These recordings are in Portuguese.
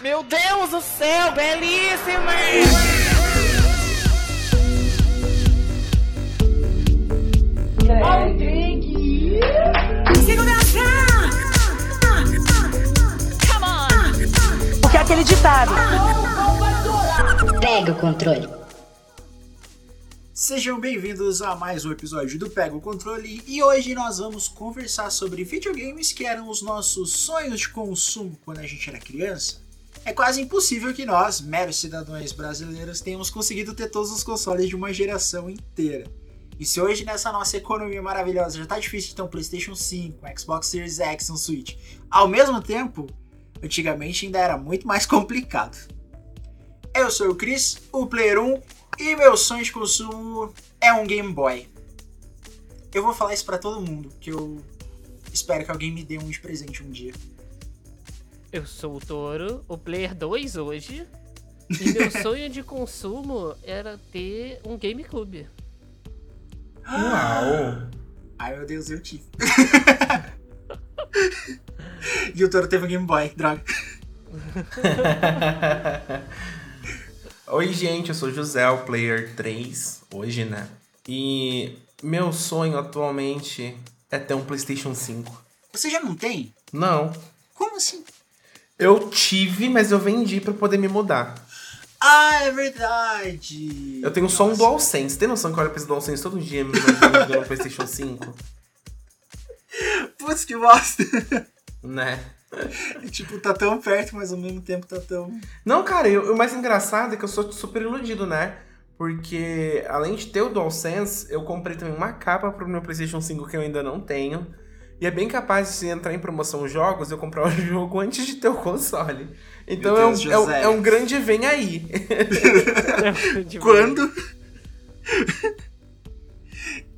Meu Deus do céu, belíssima! O que é aquele ditado? Pega o controle. Sejam bem-vindos a mais um episódio do Pega o Controle e hoje nós vamos conversar sobre videogames que eram os nossos sonhos de consumo quando a gente era criança. É quase impossível que nós, meros cidadãos brasileiros, tenhamos conseguido ter todos os consoles de uma geração inteira. E se hoje nessa nossa economia maravilhosa já tá difícil de ter um PlayStation 5, um Xbox Series X, um Switch, ao mesmo tempo, antigamente ainda era muito mais complicado. Eu sou o Chris, o Player 1, e meu sonho de consumo é um Game Boy. Eu vou falar isso pra todo mundo, que eu espero que alguém me dê um de presente um dia. Eu sou o Toro, o Player 2 hoje. E meu sonho de consumo era ter um GameCube. Uau! Ai meu Deus, eu tive. e o Toro teve um Game Boy, droga. Oi, gente, eu sou José, o Player 3, hoje, né? E meu sonho atualmente é ter um PlayStation 5. Você já não tem? Não. Como assim? Eu tive, mas eu vendi pra poder me mudar. Ah, é verdade! Eu tenho só um Nossa. DualSense. Tem noção que eu olho pra esse DualSense todo dia me jogando PlayStation 5? Putz, que bosta! Né? tipo, tá tão perto, mas ao mesmo tempo tá tão. Não, cara, eu- o mais engraçado é que eu sou super iludido, né? Porque além de ter o DualSense, eu comprei também uma capa pro meu PlayStation 5 que eu ainda não tenho. E é bem capaz de se entrar em promoção jogos, eu comprar o jogo antes de ter o console. Então é um, é, um, é um grande vem aí. Quando?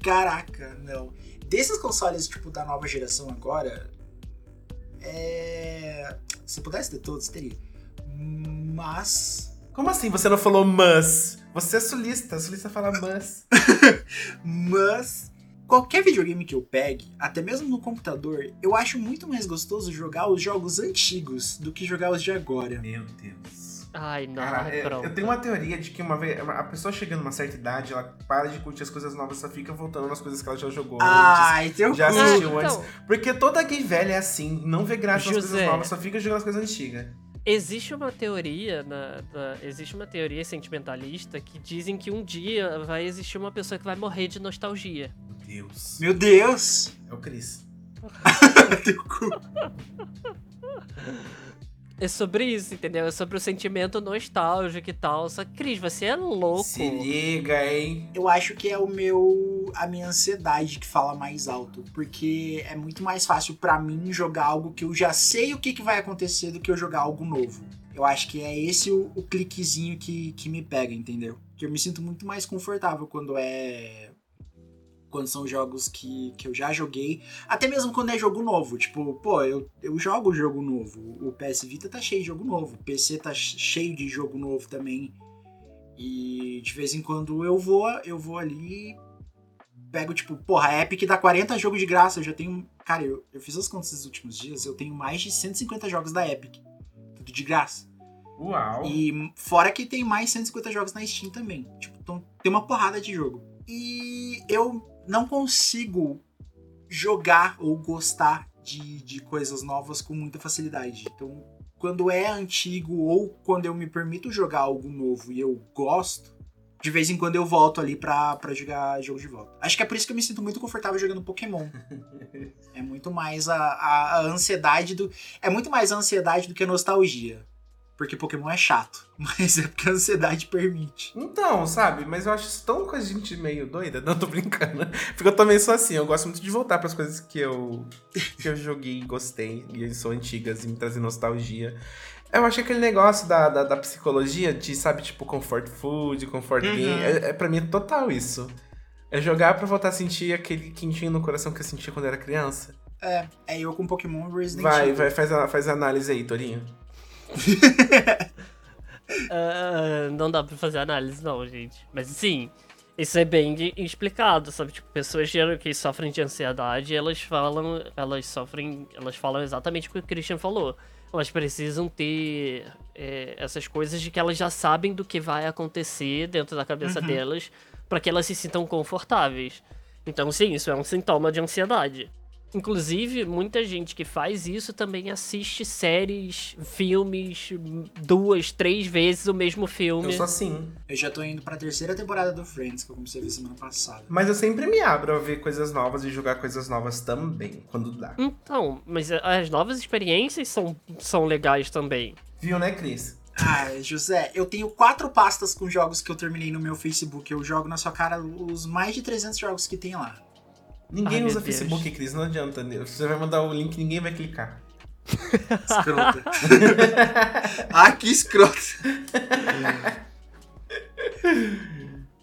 Caraca, não. Desses consoles, tipo, da nova geração agora, é... Se pudesse ter todos, teria. Mas... Como assim você não falou mas? Você é sulista, sulista fala mas. Mas... Qualquer videogame que eu pegue, até mesmo no computador, eu acho muito mais gostoso jogar os jogos antigos do que jogar os de agora. Meu Deus. Ai, não, Cara, é- pronto. eu tenho uma teoria de que uma vez a pessoa chegando numa certa idade, ela para de curtir as coisas novas, só fica voltando nas coisas que ela já jogou antes. Ai, teu Já cu. Ah, assistiu então, antes. Porque toda gay velha é assim, não vê graça nas coisas José. novas, só fica jogando as coisas antigas. Existe uma teoria, na, na- existe uma teoria sentimentalista que dizem que um dia vai existir uma pessoa que vai morrer de nostalgia. Meu Deus. Meu Deus! É o Cris. teu cu. É sobre isso, entendeu? É sobre o sentimento nostálgico e tal. Só que, Cris, você é louco. Se liga, hein? Eu acho que é o meu a minha ansiedade que fala mais alto, porque é muito mais fácil pra mim jogar algo que eu já sei o que, que vai acontecer do que eu jogar algo novo. Eu acho que é esse o, o cliquezinho que, que me pega, entendeu? Que eu me sinto muito mais confortável quando é quando são jogos que, que eu já joguei, até mesmo quando é jogo novo. Tipo, pô, eu, eu jogo jogo novo. O PS Vita tá cheio de jogo novo, o PC tá cheio de jogo novo também. E de vez em quando eu vou, eu vou ali pego tipo, porra, a Epic dá 40 jogos de graça, eu já tenho, cara, eu, eu fiz as contas nos últimos dias, eu tenho mais de 150 jogos da Epic. Tudo de graça. Uau. E fora que tem mais 150 jogos na Steam também. Tipo, então tem uma porrada de jogo. E eu não consigo jogar ou gostar de, de coisas novas com muita facilidade. Então, quando é antigo ou quando eu me permito jogar algo novo e eu gosto, de vez em quando eu volto ali pra, pra jogar jogo de volta. Acho que é por isso que eu me sinto muito confortável jogando Pokémon. é muito mais a, a, a ansiedade do. É muito mais a ansiedade do que a nostalgia. Porque Pokémon é chato. Mas é porque a ansiedade permite. Então, sabe, mas eu acho isso tão coisa de gente meio doida. Não, tô brincando. Porque eu também sou assim, eu gosto muito de voltar pras coisas que eu, que eu joguei e gostei, e são antigas e me trazem nostalgia. Eu acho que aquele negócio da, da, da psicologia de, sabe, tipo, comfort food, comfort Uhum. game, é, é, pra mim é total isso. É jogar pra voltar a sentir aquele quentinho no coração que eu sentia quando era criança. É, é eu com Pokémon Resident Vai, Evil. vai, faz a, faz a análise aí, Torinho. Ah, não dá pra fazer análise, não, gente. Mas sim, isso é bem explicado, sabe? Tipo, pessoas que sofrem de ansiedade, elas falam, elas sofrem, elas falam exatamente o que o Christian falou. elas precisam ter é, essas coisas de que elas já sabem do que vai acontecer dentro da cabeça Uhum. delas para que elas se sintam confortáveis. Então, sim, isso é um sintoma de ansiedade. Inclusive, muita gente que faz isso também assiste séries, filmes, duas, três vezes o mesmo filme. Eu sou assim. Eu já tô indo pra terceira temporada do Friends, que eu comecei a ver semana passada. Mas eu sempre me abro a ver coisas novas e jogar coisas novas também, quando dá. Então, mas as novas experiências são, são legais também. Viu, né, Cris? Ah, José, eu tenho quatro pastas com jogos que eu terminei no meu Facebook. Eu jogo na sua cara os mais de 300 jogos que tem lá. Ninguém Ai, usa Deus. Facebook, Cris, não adianta. né? Você vai mandar o link ninguém vai clicar. Escrota. ah, que escrota.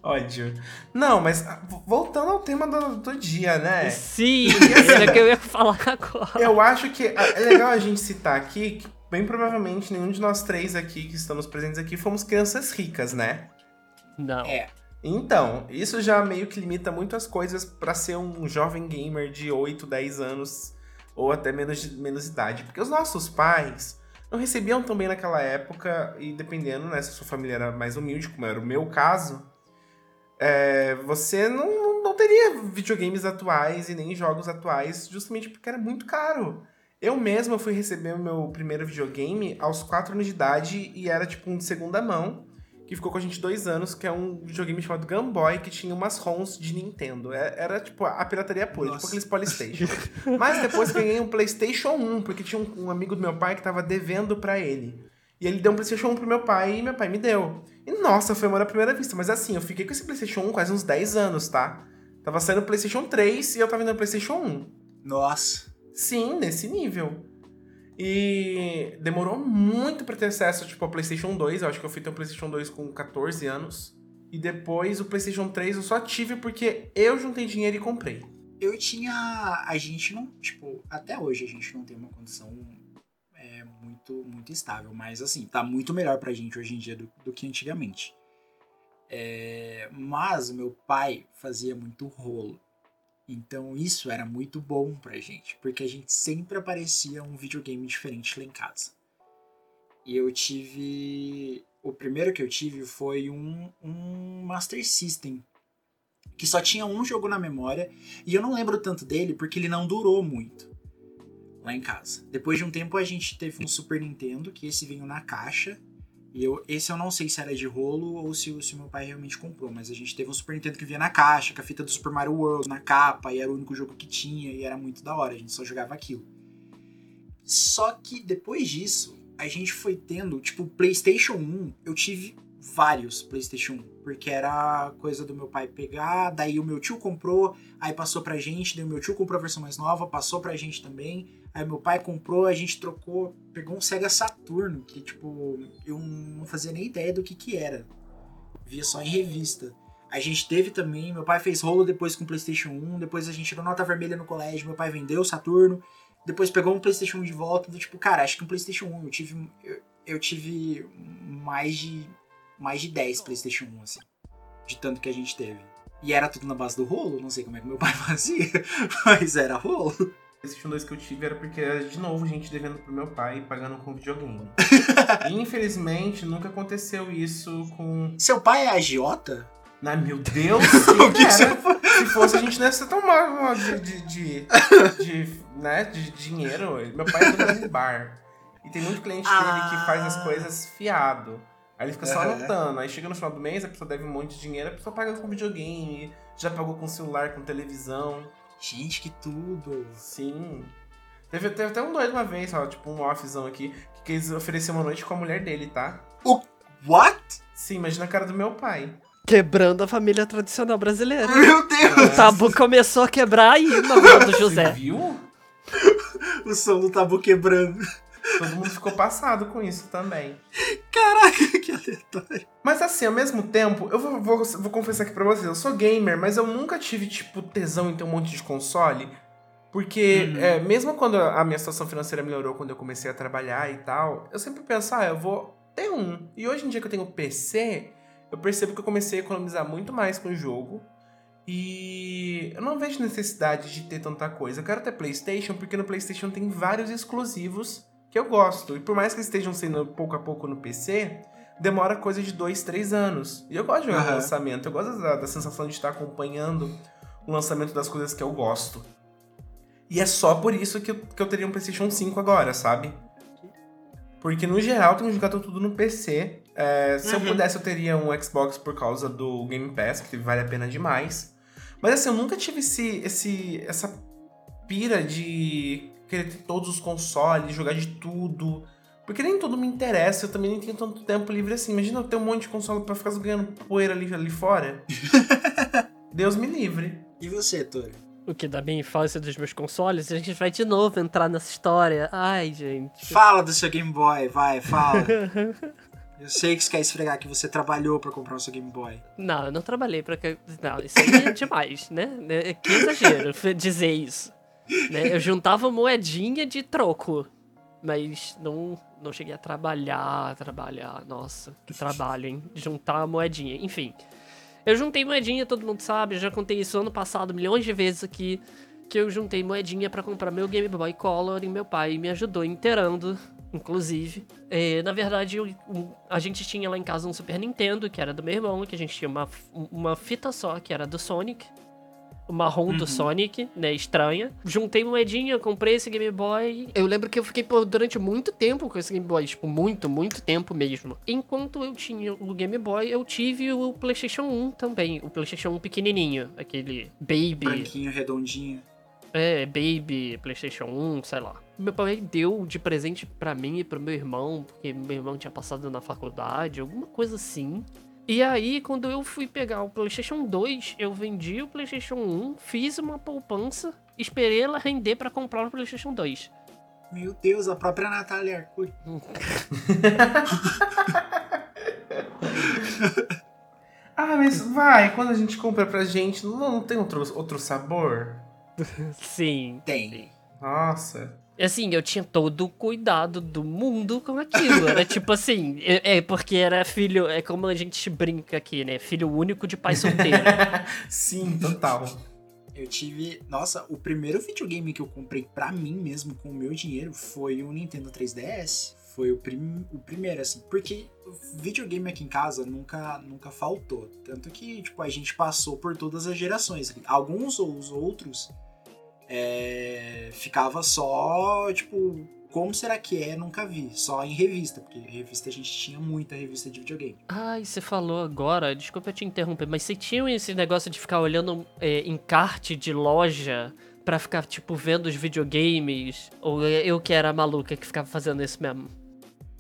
Ódio. Não, mas ah, voltando ao tema do, do dia, né? Sim, era o que eu ia falar agora. Eu acho que ah, é legal a gente citar aqui que, bem provavelmente, nenhum de nós três aqui que estamos presentes aqui fomos crianças ricas, né? Não. É. Então, isso já meio que limita muitas coisas pra ser um jovem gamer de 8, 10 anos ou até menos, menos idade. Porque os nossos pais não recebiam tão bem naquela época e dependendo, né, se a sua família era mais humilde, como era o meu caso, é, você não, não teria videogames atuais e nem jogos atuais justamente porque era muito caro. Eu mesmo fui receber o meu primeiro videogame aos 4 anos de idade e era tipo um de segunda mão que ficou com a gente dois anos, que é um videogame chamado Game Boy, que tinha umas ROMs de Nintendo. É- Era, tipo, a pirataria pura, Nossa. tipo aqueles Polystation. Mas depois ganhei um PlayStation 1, porque tinha um, um amigo do meu pai que tava devendo pra ele. E ele deu um PlayStation 1 pro meu pai e meu pai me deu. E nossa, foi amor à primeira vista. Mas assim, eu fiquei com esse PlayStation 1 quase uns 10 anos, tá? Tava saindo o PlayStation 3 e eu tava indo no PlayStation 1. Nossa. Sim, nesse nível. E demorou muito pra ter acesso, tipo, ao PlayStation 2. Eu acho que eu fui ter o PlayStation 2 com 14 anos. E depois o PlayStation 3 eu só tive porque eu juntei dinheiro e comprei. Eu tinha. A gente não. Tipo, até hoje a gente não tem uma condição é, muito, muito estável. Mas assim, tá muito melhor pra gente hoje em dia do, do que antigamente. É, mas meu pai fazia muito rolo. Então isso era muito bom pra gente. Porque a gente sempre aparecia um videogame diferente lá em casa. E eu tive. O primeiro que eu tive foi um, um Master System. Que só tinha um jogo na memória. E eu não lembro tanto dele porque ele não durou muito lá em casa. Depois de um tempo a gente teve um Super Nintendo, que esse veio na caixa. E eu, esse eu não sei se era de rolo ou se, se meu pai realmente comprou, mas a gente teve um Super Nintendo que vinha na caixa, com a fita do Super Mario World na capa, e era o único jogo que tinha, e era muito da hora, a gente só jogava aquilo. Só que depois disso, a gente foi tendo, tipo, PlayStation 1, eu tive vários PlayStation 1, porque era coisa do meu pai pegar, daí o meu tio comprou, aí passou pra gente, daí o meu tio comprou a versão mais nova, passou pra gente também, aí meu pai comprou, a gente trocou, pegou um Sega Saturno, que tipo, eu não fazia nem ideia do que que era. Via só em revista. A gente teve também, meu pai fez rolo depois com o PlayStation 1, depois a gente tirou nota vermelha no colégio, meu pai vendeu o Saturno, depois pegou um PlayStation 1 de volta, do tipo, cara, acho que um PlayStation 1, eu tive eu, eu tive mais de mais de 10 PlayStation 1 assim, de tanto que a gente teve. E era tudo na base do rolo, não sei como é que meu pai fazia, mas era rolo. PlayStation 2 que eu tive era porque era de novo gente devendo pro meu pai e pagando com videogame. e, infelizmente, nunca aconteceu isso com. Seu pai é agiota? Ai, meu Deus! O que Se fosse, a gente não ia ser tão mal de, de, de, de, né, de dinheiro. Meu pai é dono de bar. E tem muito cliente dele que faz as Ah. coisas fiado. Aí ele fica só Aham. anotando. Aí chega no final do mês, a pessoa deve um monte de dinheiro, a pessoa paga com videogame, já pagou com celular, com televisão. Gente, que tudo. Sim. Teve, teve até um doido uma vez, ó, tipo um offzão aqui, que quis oferecer uma noite com a mulher dele, tá? What? Sim, imagina a cara do meu pai. Quebrando a família tradicional brasileira. Meu Deus! O tabu começou a quebrar aí na vida do Você José. viu? O som do tabu quebrando. Todo mundo ficou passado com isso também. Caraca, que aleatório. Mas assim, ao mesmo tempo, eu vou, vou, vou confessar aqui pra vocês, eu sou gamer, mas eu nunca tive, tipo, tesão em ter um monte de console. Porque, Uhum. é, mesmo quando a minha situação financeira melhorou, quando eu comecei a trabalhar e tal, eu sempre penso, ah, eu vou ter um. E hoje em dia que eu tenho PC, eu percebo que eu comecei a economizar muito mais com o jogo. E eu não vejo necessidade de ter tanta coisa. Eu quero ter PlayStation, porque no PlayStation tem vários exclusivos que eu gosto. E por mais que eles estejam sendo pouco a pouco no PC, demora coisa de dois, três anos. E eu gosto de jogar o lançamento, eu gosto da, da sensação de estar acompanhando o lançamento das coisas que eu gosto. E é só por isso que eu, que eu teria um PlayStation 5 agora, sabe? Porque no geral eu tenho jogado tudo no PC. É, se eu Uhum. pudesse, eu teria um Xbox por causa do Game Pass, que vale a pena demais. Mas assim, eu nunca tive esse, esse, essa pira de querer ter todos os consoles, jogar de tudo. Porque nem tudo me interessa, eu também nem tenho tanto tempo livre assim. Imagina eu ter um monte de console pra ficar ganhando poeira ali, ali fora. Deus me livre. E você, Tori? O que da minha infância dos meus consoles, a gente vai de novo entrar nessa história. Ai, gente. Fala do seu Game Boy, vai, fala. Eu sei que você quer esfregar que você trabalhou pra comprar o seu Game Boy. Não, eu não trabalhei pra. que- Não, isso aí é demais, né? É Que exagero dizer isso. Né? Eu juntava moedinha de troco, mas não, não cheguei a trabalhar, trabalhar. Nossa, que trabalho, hein? Juntar moedinha. Enfim, eu juntei moedinha, todo mundo sabe, eu já contei isso ano passado milhões de vezes aqui. Que eu juntei moedinha pra comprar meu Game Boy Color e meu pai me ajudou inteirando, inclusive. É, na verdade, eu- a gente tinha lá em casa um Super Nintendo, que era do meu irmão, que a gente tinha uma, uma fita só, que era do Sonic. Marrom do Sonic, né? Estranha. Juntei moedinha, comprei esse Game Boy. Eu lembro que eu fiquei por, durante muito tempo com esse Game Boy, tipo, muito, muito tempo mesmo. Enquanto eu tinha o Game Boy, eu tive o PlayStation 1 também. O PlayStation 1 pequenininho, aquele Baby. Branquinho, redondinho. É, Baby, PlayStation 1, sei lá. Meu pai deu de presente pra mim e pro meu irmão, porque meu irmão tinha passado na faculdade, alguma coisa assim. E aí, quando eu fui pegar o PlayStation 2, eu vendi o PlayStation 1, fiz uma poupança, esperei ela render pra comprar o PlayStation 2. Meu Deus, a própria Natália Arcuri. Ah, mas vai, quando a gente compra pra gente, não, não tem outro, outro sabor? Sim. Tem. Nossa. Assim, eu tinha todo o cuidado do mundo com aquilo. Era tipo assim, é, é porque era filho, é como a gente brinca aqui, né? Filho único de pai solteiro. Sim, total. Eu tive. Nossa, o primeiro videogame que eu comprei pra mim mesmo com o meu dinheiro foi o Nintendo 3DS. Foi o, prim... o primeiro, assim. Porque videogame aqui em casa nunca, nunca faltou. Tanto que, tipo, a gente passou por todas as gerações. Alguns ou os outros é, ficava só, tipo, como será que é? Nunca vi. Só em revista, porque revista a gente tinha muita revista de videogame. Ai, você falou agora, desculpa eu te interromper, mas você tinha esse negócio de ficar olhando é, encarte de loja pra ficar, tipo, vendo os videogames? Ou eu que era maluca que ficava fazendo isso mesmo?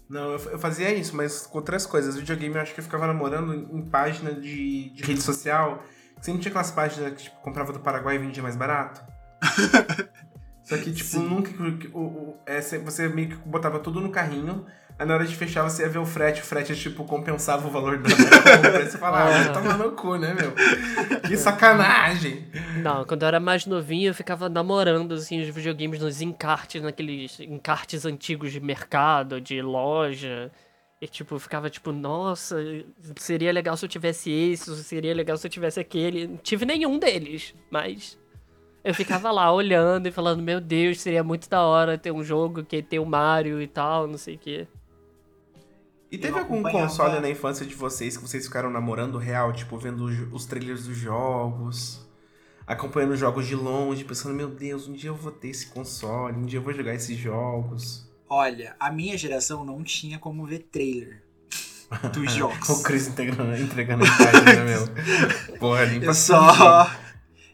Não, eu, eu fazia isso, mas com outras coisas. Videogame eu acho que eu ficava namorando em, em página de, de rede social. Sempre tinha aquelas páginas que tipo, comprava do Paraguai e vendia mais barato. Só que, tipo, Sim. nunca. O, o, é, cê- você meio que botava tudo no carrinho. Aí na hora de fechar você ia ver o frete. O frete, tipo, compensava o valor da compra. Aí você fala, ah, vai tomar no cu, né, meu? Que sacanagem! Não, quando eu era mais novinho, eu ficava namorando, assim, os videogames nos encartes, naqueles encartes antigos de mercado, de loja. E, tipo, ficava tipo, nossa, seria legal se eu tivesse esse, seria legal se eu tivesse aquele. Não tive nenhum deles, mas eu ficava lá olhando e falando, meu Deus, seria muito da hora ter um jogo que tem o Mario e tal, não sei o quê. E teve algum console na infância de vocês que vocês ficaram namorando real, tipo, vendo os- trailers dos jogos, acompanhando os jogos de longe, pensando, meu Deus, um dia eu vou ter esse console, um dia eu vou jogar esses jogos. Olha, a minha geração não tinha como ver trailer dos jogos. O Chris entregando, entregando a imagem, né, meu? Porra, nem pra Eu só.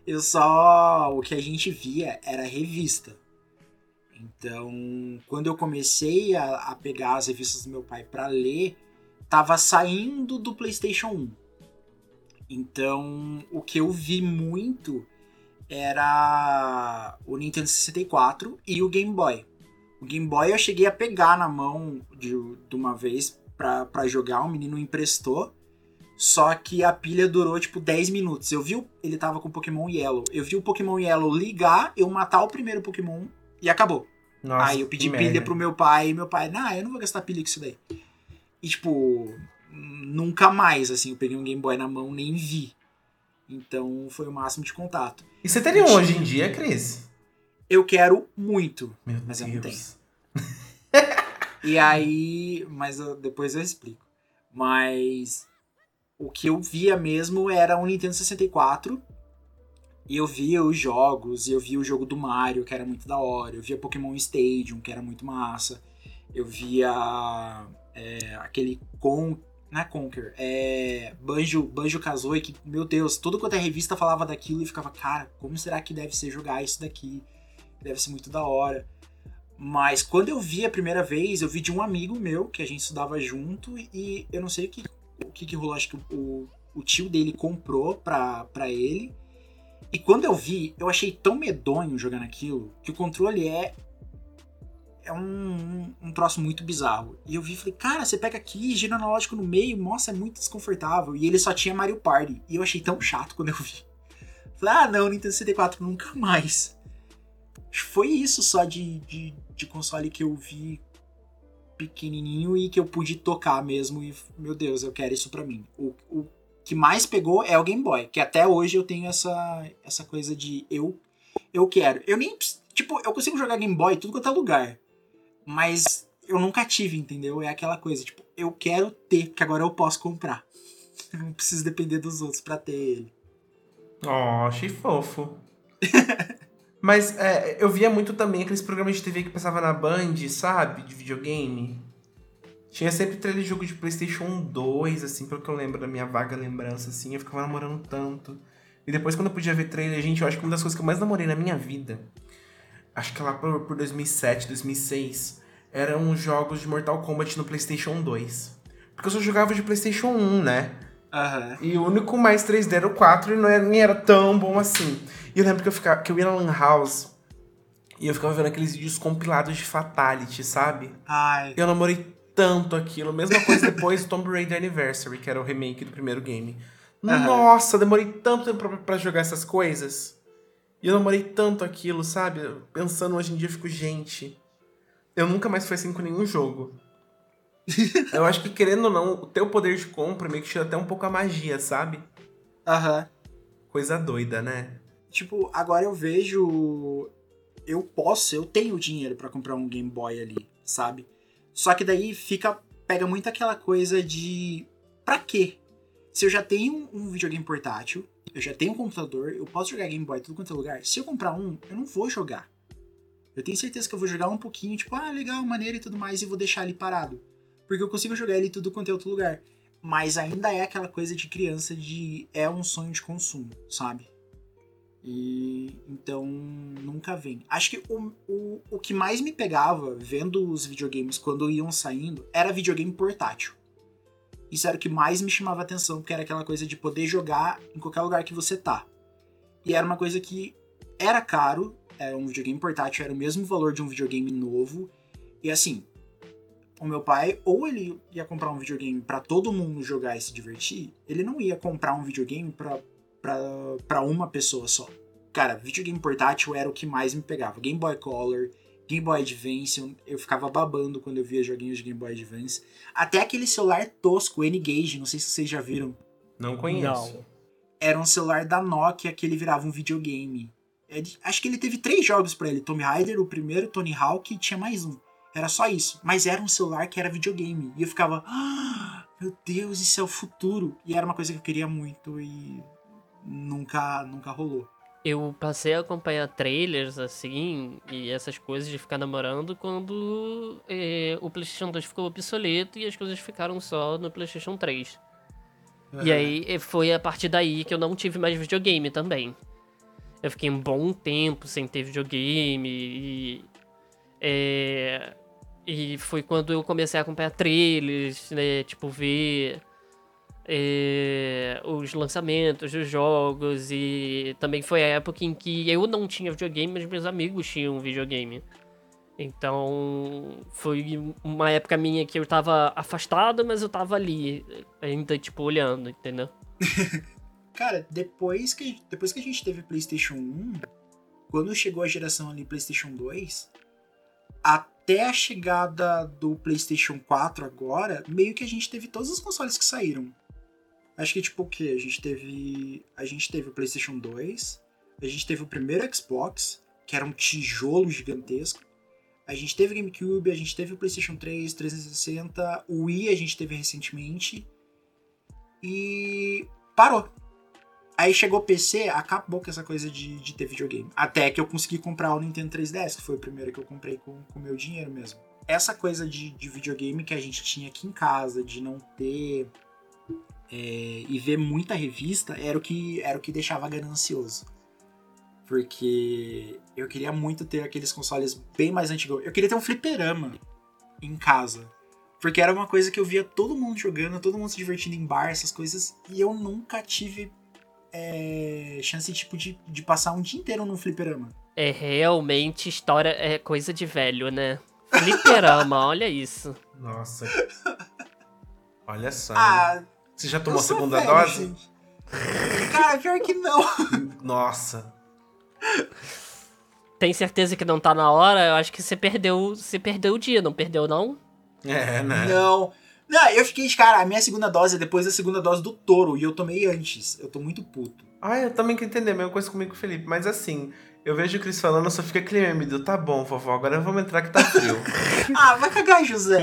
Eu só. O que a gente via era revista. Então, quando eu comecei a, a pegar as revistas do meu pai pra ler, tava saindo do PlayStation 1. Então, o que eu vi muito era o Nintendo 64 e o Game Boy. O Game Boy eu cheguei a pegar na mão de, de uma vez pra jogar, um menino emprestou. Só que a pilha durou tipo 10 minutos. Eu vi, o- ele tava com Pokémon Yellow. Eu vi o Pokémon Yellow ligar, eu matar o primeiro Pokémon e acabou. Nossa, Aí eu pedi pilha merda. pro meu pai e meu pai, nah, eu não vou gastar pilha com isso daí. E tipo, nunca mais, assim, eu peguei um Game Boy na mão, nem vi. Então foi o máximo de contato. E você teria um hoje em dia, Cris? Eu quero muito, Meu Mas eu Deus. não tenho. E aí, mas eu- depois eu explico. Mas o que eu via mesmo era um Nintendo 64. E eu via os jogos, e eu via o jogo do Mario, que era muito da hora. Eu via Pokémon Stadium, que era muito massa. Eu via é, aquele Con... Não é Conquer, é Banjo, Banjo Kazooie, que, meu Deus, tudo quanto é revista falava daquilo e ficava, cara, como será que deve ser jogar isso daqui? Deve ser muito da hora. Mas quando eu vi a primeira vez, eu vi de um amigo meu, que a gente estudava junto, e eu não sei o que, o que, que rolou, acho que o, o tio dele comprou pra, pra ele. E quando eu vi, eu achei tão medonho jogando aquilo, que o controle é. É um, um, troço muito bizarro. E eu vi e falei, cara, você pega aqui, gira analógico no meio, nossa, é muito desconfortável. E ele só tinha Mario Party. E eu achei tão chato quando eu vi. Falei, ah, não, Nintendo 64 nunca mais. Foi isso só de, de, de console que eu vi pequenininho e que eu pude tocar mesmo. E, meu Deus, eu quero isso pra mim. O, o que mais pegou é o Game Boy, que até hoje eu tenho essa, essa coisa de eu, eu quero. Eu nem. Tipo, eu consigo jogar Game Boy em tudo quanto é lugar. Mas eu nunca tive, entendeu? É aquela coisa, tipo, eu quero ter, que agora eu posso comprar. Eu não preciso depender dos outros pra ter ele. Oh, achei fofo. Mas é, eu via muito também aqueles programas de TV que passava na Band, sabe? De videogame. Tinha sempre trailer de jogo de Playstation 2, assim, pelo que eu lembro da minha vaga lembrança, assim. Eu ficava namorando tanto. E depois, quando eu podia ver trailer, gente, eu acho que uma das coisas que eu mais namorei na minha vida, acho que lá por, por 2007, 2006, eram os jogos de Mortal Kombat no Playstation 2. Porque eu só jogava de Playstation 1, né? Aham. E o único mais 3D era o 4 e não era, nem era tão bom assim. E eu lembro que eu, ficava, que eu ia na Lan House e eu ficava vendo aqueles vídeos compilados de Fatality, sabe? Ai. Eu namorei tanto aquilo. Mesma coisa depois do Tomb Raider Anniversary, que era o remake do primeiro game. Aham. Nossa, demorei tanto tempo pra, pra jogar essas coisas. E eu namorei tanto aquilo, sabe? Pensando hoje em dia, eu fico, gente. Eu nunca mais fui assim com nenhum jogo. eu acho que, querendo ou não, o teu poder de compra meio que tira até um pouco a magia, sabe? Aham. Coisa doida, né? Tipo, agora eu vejo. Eu posso, eu tenho dinheiro pra comprar um Game Boy ali, sabe? Só que daí fica. Pega muito aquela coisa de. Pra quê? Se eu já tenho um videogame portátil, eu já tenho um computador, eu posso jogar Game Boy em tudo quanto é lugar. Se eu comprar um, eu não vou jogar. Eu tenho certeza que eu vou jogar um pouquinho, tipo, ah, legal, maneiro e tudo mais, e vou deixar ele parado. Porque eu consigo jogar ele em tudo quanto é outro lugar. Mas ainda é aquela coisa de criança de. É um sonho de consumo, sabe? E então nunca vem. Acho que o, o, o que mais me pegava vendo os videogames quando iam saindo era videogame portátil. Isso era o que mais me chamava atenção, porque era aquela coisa de poder jogar em qualquer lugar que você tá. E era uma coisa que era caro, era um videogame portátil, era o mesmo valor de um videogame novo. E assim, o meu pai, ou ele ia comprar um videogame pra todo mundo jogar e se divertir, ele não ia comprar um videogame pra pra, pra uma pessoa só. Cara, videogame portátil era o que mais me pegava. Game Boy Color, Game Boy Advance, eu, eu ficava babando quando eu via joguinhos de Game Boy Advance. Até aquele celular tosco, N-Gage, não sei se vocês já viram. Não conheço. Não. Era um celular da Nokia que ele virava um videogame. Ele- acho que ele teve três jogos pra ele. Tomb Raider, o primeiro, Tony Hawk e tinha mais um. Era só isso. Mas era um celular que era videogame. E eu ficava, ah, meu Deus, isso é o futuro. E era uma coisa que eu queria muito e nunca, nunca rolou. Eu passei a acompanhar trailers, assim, e essas coisas de ficar namorando quando eh, o PlayStation 2 ficou obsoleto e as coisas ficaram só no PlayStation 3. E aí eh, foi a partir daí que eu não tive mais videogame também. Eu fiquei um bom tempo sem ter videogame e. eh, e foi quando eu comecei a acompanhar trailers, né? Tipo, ver eh, os lançamentos dos jogos e também foi a época em que eu não tinha videogame, mas meus amigos tinham videogame. Então foi uma época minha que eu tava afastado, mas eu tava ali, ainda tipo olhando, entendeu? Cara, depois que, depois que a gente teve PlayStation 1, quando chegou a geração ali PlayStation 2, até a chegada do PlayStation 4 agora, meio que a gente teve todos os consoles que saíram. Acho que tipo o quê? A gente teve. A gente teve o PlayStation 2, a gente teve o primeiro Xbox, que era um tijolo gigantesco. A A gente teve GameCube, a gente teve o PlayStation 3, 360, o Wii a gente teve recentemente. E parou. Aí chegou o PC, acabou com essa coisa de, de ter videogame. Até que eu consegui comprar o Nintendo 3DS, que foi o primeiro que eu comprei com o meu dinheiro mesmo. Essa coisa de, de videogame que a gente tinha aqui em casa, de não ter. É, e ver muita revista, era o que, era o que deixava ganancioso. Porque eu queria muito ter aqueles consoles bem mais antigos. Eu queria ter um fliperama em casa. Porque era uma coisa que eu via todo mundo jogando, todo mundo se divertindo em bar, essas coisas. E eu nunca tive é, chance tipo, de, de passar um dia inteiro num fliperama. É realmente história, é coisa de velho, né? Fliperama, olha isso. Nossa. Olha só. Ah, Você já tomou a segunda velho, dose? gente. Cara, pior que não. Nossa. Tem certeza que não tá na hora? Eu acho que você perdeu, você perdeu o dia, não perdeu não? É, né? Não. Não, eu fiquei cara, a minha segunda dose é depois da segunda dose do touro, e eu tomei antes. Eu tô muito puto. Ah, eu também quero entender, a mesma coisa comigo Felipe. Mas assim, eu vejo o Cris falando, só fica aquele meme do tá bom, vovó, agora vamos entrar que tá frio. Ah, vai cagar, José.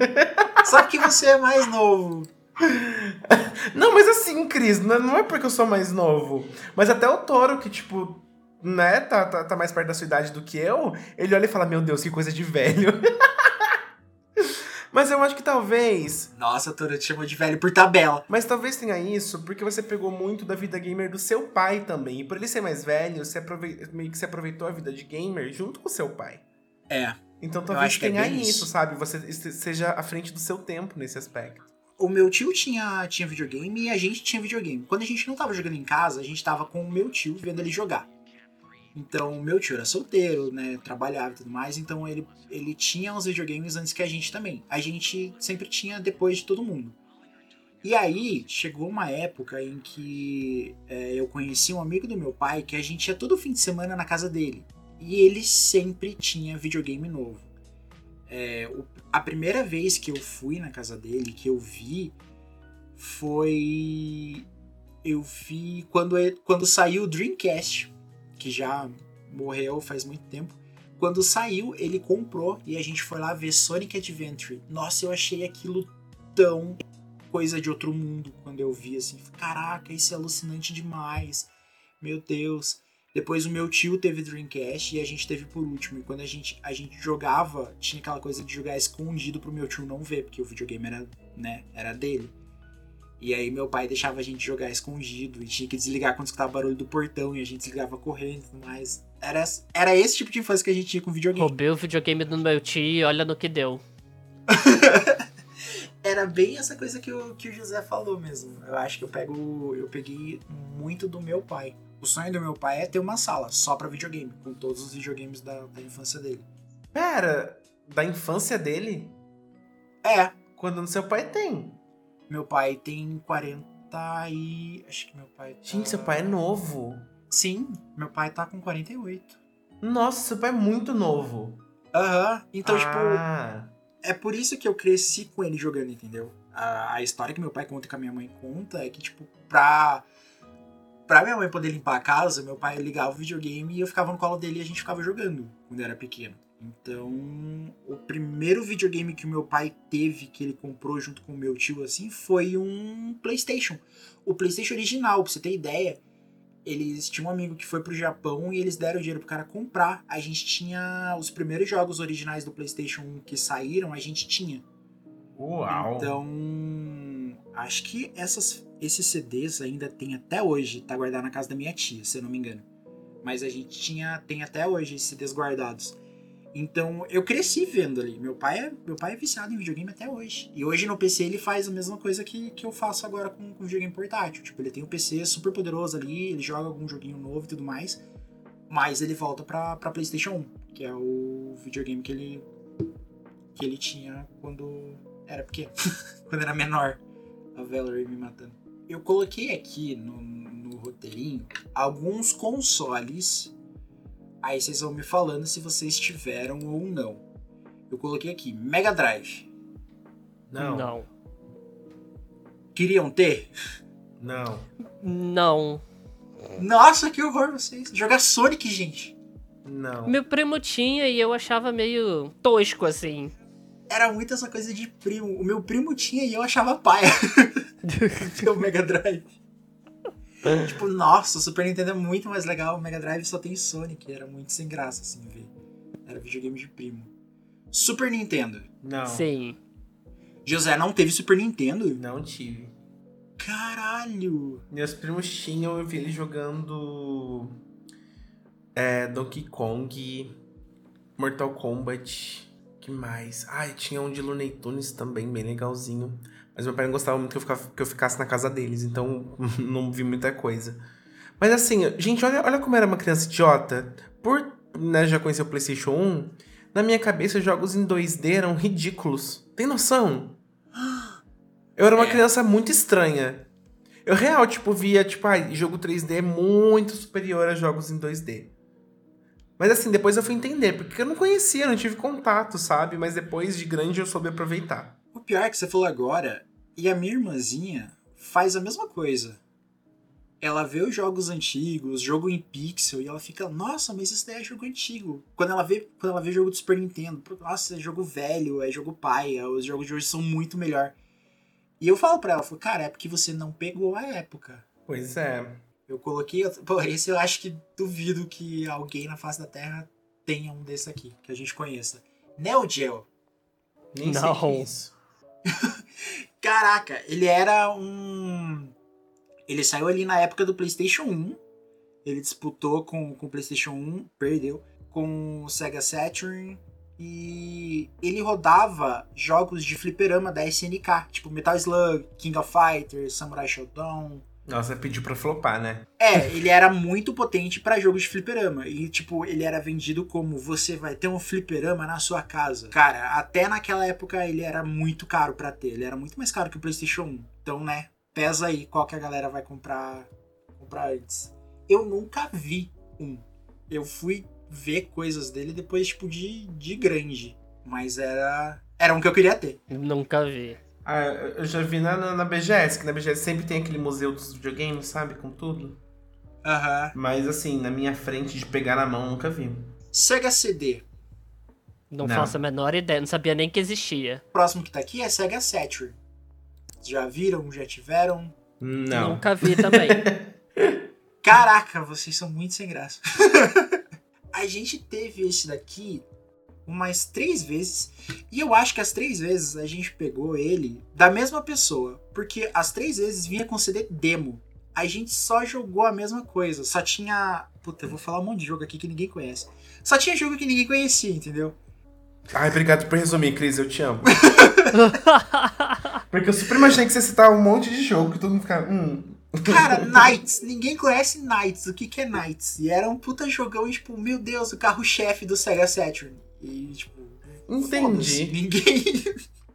Só que você é mais novo. não, mas assim, Cris, não é- não é porque eu sou mais novo. Mas até o Toro, que, tipo, né, tá, tá, tá mais perto da sua idade do que eu, ele olha e fala, meu Deus, que coisa de velho. mas eu acho que talvez Nossa, Touro te chamou de velho por tabela. Mas talvez tenha isso porque você pegou muito da vida gamer do seu pai também. E por ele ser mais velho, você aprove... meio que se aproveitou a vida de gamer junto com o seu pai. É. Então talvez é tenha bem isso, isso. sabe? Você seja à frente do seu tempo nesse aspecto. O meu tio tinha, tinha videogame e a gente tinha videogame. Quando a gente não tava jogando em casa, a gente tava com o meu tio vendo ele jogar. Então, o meu tio era solteiro, né? Trabalhava e tudo mais. Então, ele, ele tinha os videogames antes que a gente também. A gente sempre tinha depois de todo mundo. E aí, chegou uma época em que é, eu conheci um amigo do meu pai que a gente ia todo fim de semana na casa dele. E ele sempre tinha videogame novo. É, o- a primeira vez que eu fui na casa dele, que eu vi, foi. Eu vi quando, ele- quando saiu o Dreamcast, que já morreu faz muito tempo. Quando saiu, ele comprou e a gente foi lá ver Sonic Adventure. Nossa, eu achei aquilo tão coisa de outro mundo quando eu vi assim. Caraca, isso é alucinante demais. Meu Deus. Depois o meu tio teve Dreamcast e a gente teve por último. E quando a gente, a gente jogava, tinha aquela coisa de jogar escondido pro meu tio não ver, porque o videogame era, né, era dele. E aí meu pai deixava a gente jogar escondido e tinha que desligar quando escutava barulho do portão e a gente desligava correndo e tudo mais. Era, era esse tipo de infância que a gente tinha com videogame. Roubei o videogame do meu tio e olha no que deu. Era bem essa coisa que o, que o José falou mesmo. Eu acho que eu pego. Eu peguei muito do meu pai. O sonho do meu pai é ter uma sala só pra videogame, com todos os videogames da, da infância dele. Pera, da infância dele? É, Quando no seu pai tem. meu pai tem 40 e. Acho que meu pai. Tá... Gente, seu pai é novo. Sim, meu pai tá com 48. Nossa, seu pai é muito novo. Aham. Então, tipo, ah, é por isso que eu cresci com ele jogando, entendeu? A, a história que meu pai conta e que a minha mãe conta é que, tipo, pra. Pra minha mãe poder limpar a casa, meu pai ligava o videogame e eu ficava no colo dele e a gente ficava jogando quando era pequeno. Então, o primeiro videogame que o meu pai teve, que ele comprou junto com o meu tio, assim, foi um PlayStation. O PlayStation original, pra você ter ideia. Eles tinham um amigo que foi pro Japão e eles deram dinheiro pro cara comprar. A gente tinha os primeiros jogos originais do PlayStation 1 que saíram, a gente tinha. uau. Então, acho que essas, esses CDs ainda tem até hoje, tá guardado na casa da minha tia, se eu não me engano. Mas a gente tinha, tem até hoje esses CDs guardados. Então, eu cresci vendo ali. Meu pai é, meu pai é viciado em videogame até hoje. E hoje no PC ele faz a mesma coisa que, que eu faço agora com, com videogame portátil. Tipo, ele tem um PC super poderoso ali, ele joga algum joguinho novo e tudo mais. Mas ele volta pra, pra PlayStation 1, que é o videogame que ele, que ele tinha quando era pequeno, quando era menor. A Valerie me matando. Eu coloquei aqui no, no roteirinho alguns consoles. Aí vocês vão me falando se vocês tiveram ou não. Eu coloquei aqui Mega Drive. Não, não. Não. Queriam ter? Não. Nossa, que horror vocês. Jogar Sonic, gente. Não. Meu primo tinha e eu achava meio tosco, assim. Era muito essa coisa de primo. O meu primo tinha e eu achava paia. o Mega Drive. tipo, nossa, o Super Nintendo é muito mais legal. O Mega Drive só tem Sonic. Era muito sem graça, assim, ver. Era videogame de primo. Super Nintendo. Não. Sim. José não teve Super Nintendo? Não tive. Caralho! Meus primos tinham, eu vi eles jogando. É, Donkey Kong, Mortal Kombat. Que mais? Ah, tinha um de Looney Tunes também, bem legalzinho. Mas meu pai não gostava muito que eu, ficava, que eu ficasse na casa deles, então não vi muita coisa. Mas assim, gente, olha, olha como era uma criança idiota. Por né, já conhecer o PlayStation 1, na minha cabeça jogos em 2D eram ridículos. Tem noção? Eu era uma É. criança muito estranha. Eu real, tipo, via, tipo, ah, jogo 3D é muito superior a jogos em 2D. Mas assim, depois eu fui entender, porque eu não conhecia, não tive contato, sabe? Mas depois de grande eu soube aproveitar. O pior é que você falou agora, e a minha irmãzinha faz a mesma coisa. Ela vê os jogos antigos, jogo em pixel, e ela fica, nossa, mas isso daí é jogo antigo. Quando ela vê, quando ela vê jogo do Super Nintendo, nossa, é jogo velho, é jogo paia, os jogos de hoje são muito melhor. E eu falo pra ela, falo, cara, é porque você não pegou a época. Pois é. Eu coloquei, pô, esse eu acho que duvido que alguém na face da Terra tenha um desse aqui, que a gente conheça. Neo Geo. Nem sei Não. o que é isso. Caraca, ele era um. Ele saiu ali na época do PlayStation 1. Ele disputou com, com o PlayStation 1, perdeu. Com o Sega Saturn. E ele rodava jogos de fliperama da SNK, tipo Metal Slug, King of Fighters, Samurai Shodown. Nossa, pediu pra flopar, né? É, ele era muito potente pra jogos de fliperama. E, tipo, ele era vendido como você vai ter um fliperama na sua casa. Cara, até naquela época ele era muito caro pra ter. Ele era muito mais caro que o PlayStation 1. Então, né, pesa aí qual que a galera vai comprar, comprar antes. Eu nunca vi um. Eu fui ver coisas dele depois, tipo, de, de grande. Mas era. Era um que eu queria ter. Nunca vi. Ah, eu já vi na, na, na BGS, que na BGS sempre tem aquele museu dos videogames, sabe? Com tudo. Aham. Mas assim, na minha frente de pegar na mão, nunca vi. Sega CD. Não, Não. faço a menor ideia, não sabia nem que existia. O próximo que tá aqui é Sega Saturn. Já viram? Já tiveram? Não. Nunca vi também. Caraca, vocês são muito sem graça. a gente teve esse daqui umas três vezes. E eu acho que as três vezes a gente pegou ele da mesma pessoa. Porque as três vezes vinha com CD demo. A gente só jogou a mesma coisa. Só tinha. Puta, eu vou falar um monte de jogo aqui que ninguém conhece. Só tinha jogo que ninguém conhecia, entendeu? Ai, obrigado por resumir, Cris, eu te amo. Porque eu super imaginei que você citar um monte de jogo que todo mundo fica. Hum. Cara, Knights. Ninguém conhece Knights. O que, que é Knights? E era um puta jogão, e, tipo, meu Deus, o carro-chefe do Sega Saturn. E, tipo. Entendi. Ninguém.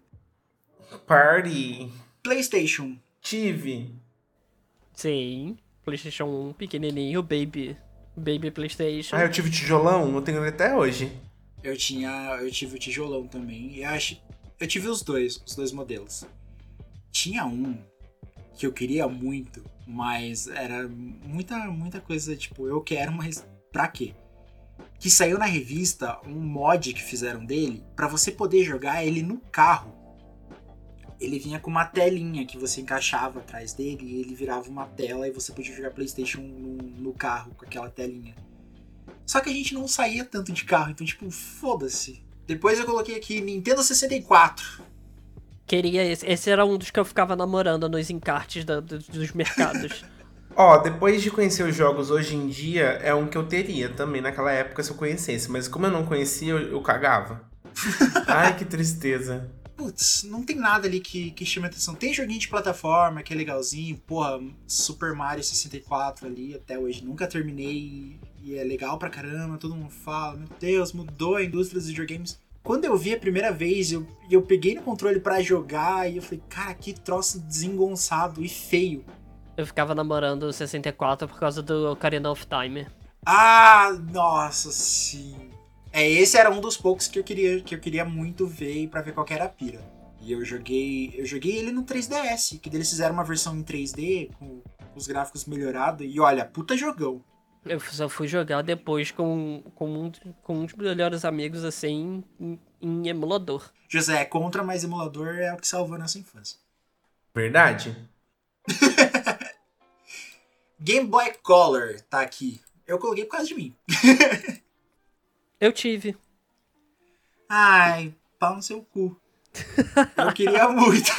Party. PlayStation. Tive. Sim. PlayStation 1, pequenininho, baby. Baby PlayStation. Ah, eu tive tijolão, eu tenho ele até hoje. Eu tinha. Eu tive o tijolão também. E eu acho. Eu tive os dois, os dois modelos. Tinha um que eu queria muito, mas era muita, muita coisa, tipo, eu quero, mas pra quê? Que saiu na revista um mod que fizeram dele pra você poder jogar ele no carro. Ele vinha com uma telinha que você encaixava atrás dele e ele virava uma tela e você podia jogar PlayStation no, no carro com aquela telinha. Só que a gente não saía tanto de carro, então, tipo, foda-se. Depois eu coloquei aqui Nintendo 64. Queria esse. Esse era um dos que eu ficava namorando nos encartes da- do- dos mercados. Ó, depois de conhecer os jogos hoje em dia, é um que eu teria também naquela época se eu conhecesse. Mas como eu não conhecia, eu, eu cagava. Ai, que tristeza. Putz, não tem nada ali que, que chame atenção. Tem joguinho de plataforma que é legalzinho. Porra, Super Mario 64 ali, até hoje nunca terminei. E é legal pra caramba, todo mundo fala. Meu Deus, mudou a indústria dos videogames. Quando eu vi a primeira vez, eu, eu peguei no controle pra jogar e eu falei, cara, que troço desengonçado e feio. Eu ficava namorando o 64 por causa do Ocarina of Time. Ah, nossa, sim. É, esse era um dos poucos que eu queria, que eu queria muito ver pra ver qual que era a pira. E eu joguei, eu joguei ele no 3DS, que eles fizeram uma versão em 3D com os gráficos melhorados e olha, puta jogão. Eu só fui jogar depois com, com, um, com um dos melhores amigos, assim, em, em emulador. José é contra, mas emulador é o que salvou nossa infância. Verdade? Game Boy Color tá aqui. Eu coloquei por causa de mim. Eu tive. Ai, pau no seu cu. Eu queria muito.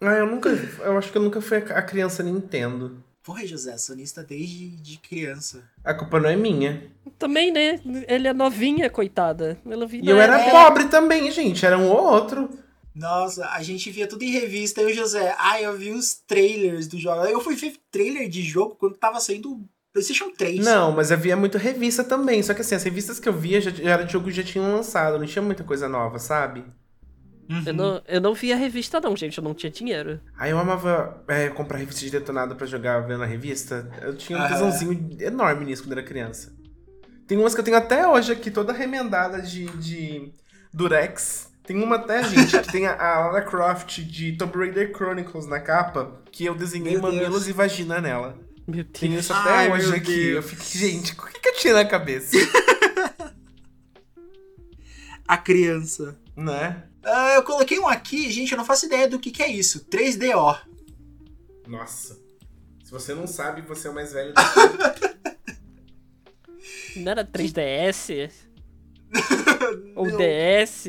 Ah, eu nunca. Eu acho que eu nunca fui a criança Nintendo. Porra, José, sonista desde de criança. A culpa não é minha. Também, né? Ele é novinha, coitada. Ela E eu era É. pobre também, gente. Era um ou outro. Nossa, a gente via tudo em revista. Eu e o José, ai, eu vi os trailers do jogo. Eu fui ver trailer de jogo quando tava saindo o PlayStation 3. Não, mas havia muito revista também. Só que assim, as revistas que eu via já, já era de jogo que já tinham lançado. Não tinha muita coisa nova, sabe? Uhum. Eu não, eu não vi a revista, não, gente. Eu não tinha dinheiro. Aí eu amava é, comprar revista de detonado pra jogar vendo a revista. Eu tinha um Aham. tesãozinho enorme nisso quando era criança. Tem umas que eu tenho até hoje aqui, toda remendada de, de Durex. Tem uma até, gente, que tem a, a Lara Croft de Tomb Raider Chronicles na capa, que eu desenhei Meu mamilos Deus. e vagina nela. Meu Tem Deus. isso até Ai, hoje aqui. Deus. Eu fico, gente, o que, que eu tinha na cabeça? A criança. né? Ah, eu coloquei um aqui, gente, eu não faço ideia do que, que é isso. 3DO. Nossa. Se você não sabe, você é o mais velho do Não era 3DS? Ou Não. DS?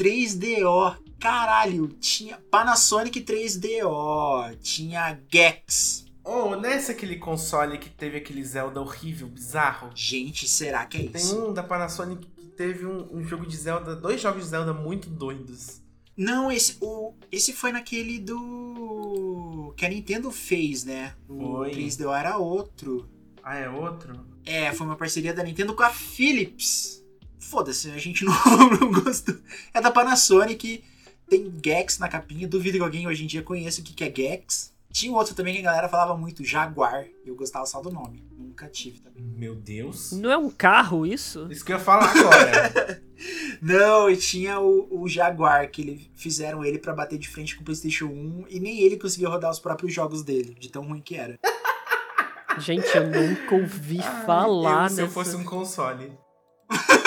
3DO. Caralho, tinha Panasonic 3DO, tinha Gex. Oh, nessa aquele console que teve aquele Zelda horrível, bizarro. Gente, será que é Tem isso? um da Panasonic que teve um, um jogo de Zelda, dois jogos de Zelda muito doidos. Não, esse, o, esse foi naquele do. que a Nintendo fez, né? O Foi. 3DO era outro. Ah, é outro? É, foi uma parceria da Nintendo com a Philips. Foda-se, a gente não, não gostou. É da Panasonic, tem Gex na capinha. Duvido que alguém hoje em dia conheça o que que é Gex. Tinha outro também que a galera falava muito, Jaguar. Eu gostava só do nome. Nunca tive também. Meu Deus. Não é um carro isso? Isso que eu ia falar agora. Não, e tinha o, o Jaguar, que ele, fizeram ele pra bater de frente com o PlayStation 1 e nem ele conseguia rodar os próprios jogos dele, de tão ruim que era. Gente, eu nunca ouvi Ai, falar eu, se eu nessa... fosse um console.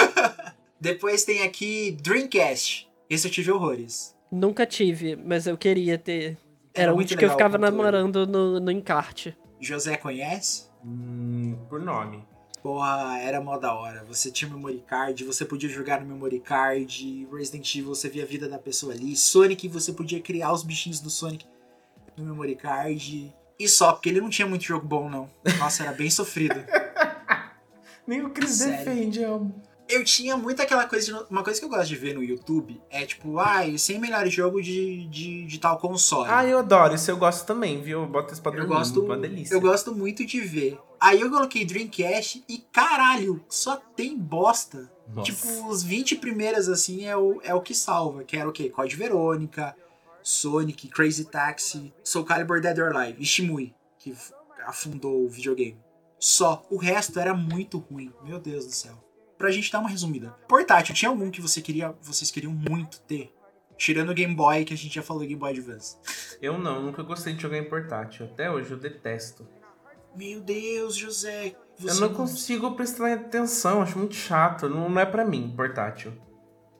Depois tem aqui Dreamcast. Esse eu tive horrores. Nunca tive, mas eu queria ter. Era Era um que eu ficava namorando no, no encarte. José conhece? Hum, por nome. Porra, era mó da hora. Você tinha memory card, você podia jogar no memory card. Resident Evil, você via a vida da pessoa ali. Sonic, você podia criar os bichinhos do Sonic no memory card. E só, porque ele não tinha muito jogo bom, não. Nossa, era bem sofrido. Nem o Chris Sério. defende, amo. Eu tinha muito aquela coisa. De, uma coisa que eu gosto de ver no YouTube é tipo, ah, 100 melhores jogos de, de, de tal console. Ah, eu adoro. Isso eu gosto também, viu? Eu boto isso pra Eu gosto, uma delícia. eu gosto muito de ver. Aí eu coloquei Dreamcast e caralho, só tem bosta. Nossa. Tipo, os 20 primeiras, assim, é o, é o que salva. Que era o quê? Code Verônica, Sonic, Crazy Taxi, Soul Calibur Dead or Alive e Shimui, que afundou o videogame. Só. O resto era muito ruim. Meu Deus do céu. Pra gente dar uma resumida. Portátil, tinha algum que você queria, vocês queriam muito ter? Tirando o Game Boy, que a gente já falou Game Boy Advance. Eu não, nunca gostei de jogar em portátil. Até hoje eu detesto. Meu Deus, José. Eu Você não consigo prestar atenção, acho muito chato. Não, não é pra mim, portátil.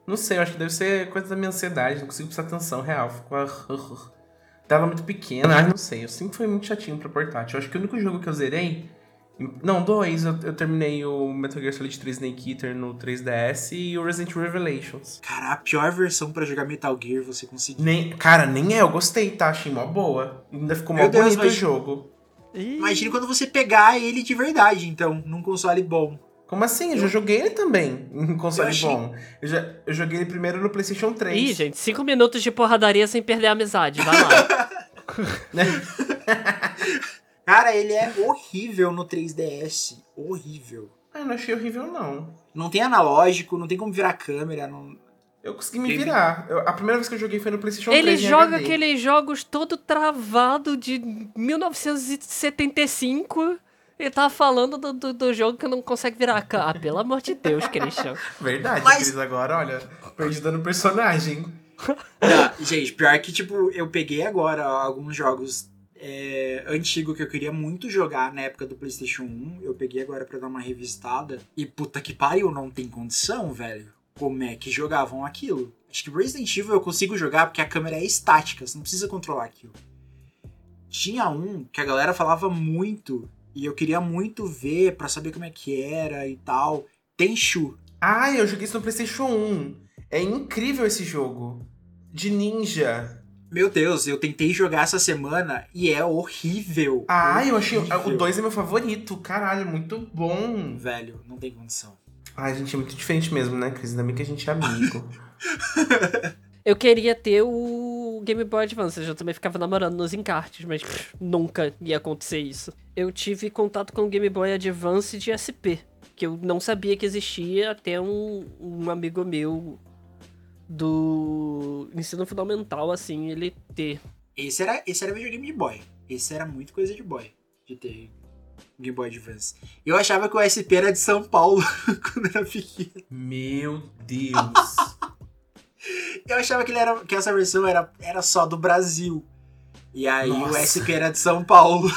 Não sei, eu acho que deve ser coisa da minha ansiedade, não consigo prestar atenção, real. Fico. ah, Tela muito pequena, ai não sei. Eu sempre fui muito chatinho pra portátil. Eu acho que o único jogo que eu zerei. Não, dois. Eu, eu terminei o Metal Gear Solid 3 Snake Eater no 3DS e o Resident Evil Revelations. Cara, a pior versão pra jogar Metal Gear você conseguiu. Nem, cara, nem é, eu gostei, tá? Achei mó boa. Ainda ficou mó bonito o mas- jogo. Ih, Imagina quando você pegar ele de verdade, então, num console bom. Como assim? Eu já joguei ele também em console Eu achei- bom. Eu, já, eu joguei ele primeiro no PlayStation 3. Ih, gente, cinco minutos de porradaria sem perder a amizade. Vai lá. Cara, ele é horrível no 3DS. Horrível. Ah, eu não achei horrível, não. Não tem analógico, não tem como virar câmera. Não... Eu consegui me virar. Eu- a primeira vez que eu joguei foi no PlayStation 3. Ele joga aqueles jogos todo travado de 1975 e tá falando do, do, do jogo que não consegue virar a câmera. Ah, pelo amor de Deus, Christian. Verdade, Mas- Cris, agora, olha, perdida no personagem. Não, gente, pior que, tipo, eu peguei agora alguns jogos é, antigo que eu queria muito jogar na época do PlayStation 1. Eu peguei agora pra dar uma revistada. E puta que pariu, não tem condição, velho. Como é que jogavam aquilo? Acho que Resident Evil eu consigo jogar porque a câmera é estática, você não precisa controlar aquilo. Tinha um que a galera falava muito e eu queria muito ver pra saber como é que era e tal. Tenchu. Ah, eu joguei isso no PlayStation 1. É incrível esse jogo. De ninja. Meu Deus, eu tentei jogar essa semana e é horrível. Ah, eu achei. Horrível. O 2 é meu favorito. Caralho, muito bom. Velho, não tem condição. Ai, a gente é muito diferente mesmo, né, Cris? Ainda bem que a gente é amigo. Eu queria ter o Game Boy Advance, eu também ficava namorando nos encartes, mas pff, nunca ia acontecer isso. Eu tive contato com o Game Boy Advance de SP, que eu não sabia que existia até um, um amigo meu do ensino fundamental, assim, ele ter. Esse era, esse era videogame de boy. Esse era muito coisa de boy. De ter Game Boy Advance. Eu achava que o SP era de São Paulo quando era pequeno. Meu Deus. Eu achava que, ele era, que essa versão era, era só do Brasil. E aí Nossa. o SP era de São Paulo.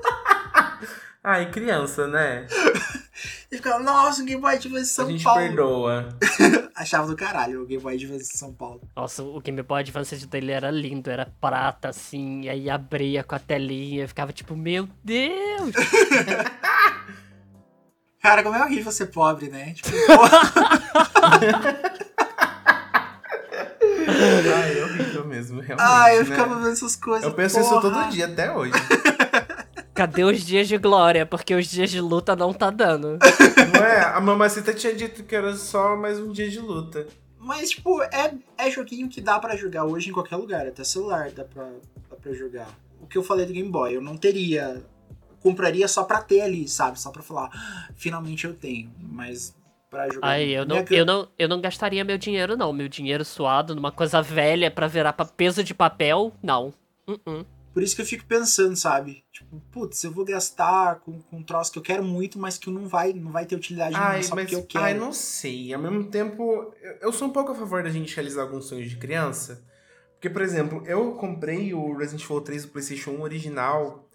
Ai, criança, né? E ficava, nossa, o Game Boy Advance de São a gente Paulo. perdoa. Achava do caralho o Game Boy Advance de São Paulo. Nossa, o Game Boy Advance dele era lindo, era prata, assim, e aí abria com a telinha, eu ficava tipo, meu Deus! Cara, como é horrível ser pobre, né? Tipo, porra. Ai, é horrível mesmo, realmente. ah, eu né? ficava vendo essas coisas. Eu penso isso porra. todo dia, até hoje. Cadê os dias de glória? Porque os dias de luta não tá dando. Não é? A mamacita tinha dito que era só mais um dia de luta. Mas, tipo, é, é joguinho que dá pra jogar hoje em qualquer lugar. Até celular dá pra, dá pra jogar. O que eu falei do Game Boy, eu não teria. Compraria só pra ter ali, sabe? Só pra falar, "Ah, finalmente eu tenho. Mas pra jogar. Aí, eu não, Minha eu, não, eu não gastaria meu dinheiro, não. Meu dinheiro suado numa coisa velha pra virar pra peso de papel, não. Uh-uh. Por isso que eu fico pensando, sabe? Tipo, putz, eu vou gastar com, com um troço que eu quero muito, mas que não vai, não vai ter utilidade nenhuma Ai, só mas porque eu quero. ai, não sei. Ao mesmo tempo, eu, eu sou um pouco a favor da gente realizar alguns sonhos de criança. Porque, por exemplo, eu comprei o Resident Evil 3 do PlayStation 1 original.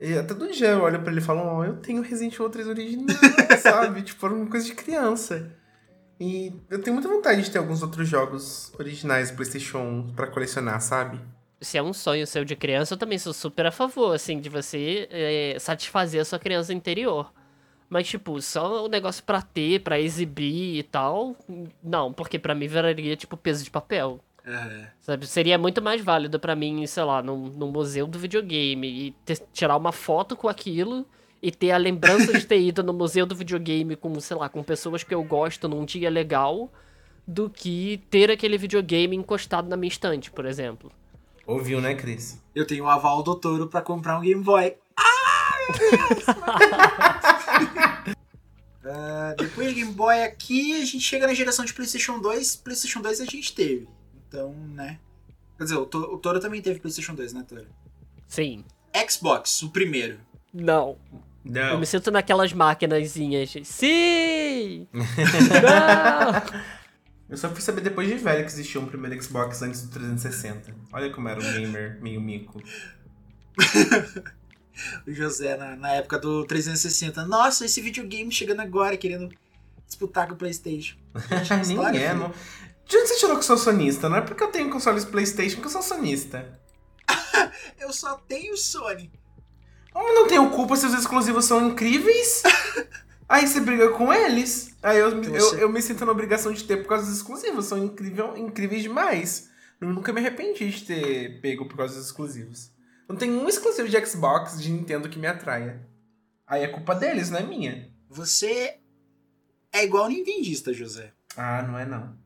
E até do dia eu olho pra ele e falo, ó, eu tenho Resident Evil 3 original, sabe? Tipo, era uma coisa de criança. E eu tenho muita vontade de ter alguns outros jogos originais do PlayStation 1 pra colecionar, sabe? Se é um sonho seu de criança, eu também sou super a favor, assim, de você é, satisfazer a sua criança interior. Mas, tipo, só o negócio pra ter, pra exibir e tal, não, porque pra mim viraria, tipo, peso de papel. É. Sabe? Seria muito mais válido pra mim, sei lá, num, num museu do videogame e ter- tirar uma foto com aquilo e ter a lembrança de ter ido no museu do videogame com, sei lá, com pessoas que eu gosto num dia legal, do que ter aquele videogame encostado na minha estante, por exemplo. Ouviu, né, Cris? Eu tenho o aval do Toro pra comprar um Game Boy. Ah, depois do Game Boy aqui, a gente chega na geração de PlayStation 2. PlayStation 2 a gente teve. Então, né? Quer dizer, o, To- o Toro também teve PlayStation 2, né, Toro? Sim. Xbox, o primeiro. Não. Eu Não. me sinto naquelas máquinazinhas. Sim! Não! Eu só fui saber depois de velho que existia um primeiro Xbox antes do 360. Olha como era um gamer meio mico. O José, na, na época do 360. Nossa, esse videogame chegando agora, querendo disputar com o PlayStation. Gente, Nem história, é, filho. não. De onde você tirou que eu sou sonista? Não é porque eu tenho consoles Playstation que eu sou sonista. Eu só tenho Sony. Eu não tenho culpa se os exclusivos são incríveis. Aí você briga com eles. Aí eu, eu, eu me sinto na obrigação de ter por causa dos exclusivos. São incrível, incríveis demais. Eu nunca me arrependi de ter pego por causa dos exclusivos. Não tem um exclusivo de Xbox, de Nintendo que me atraia. Aí é culpa deles, não é minha. Você é igual nintendista, José. Ah, não é não.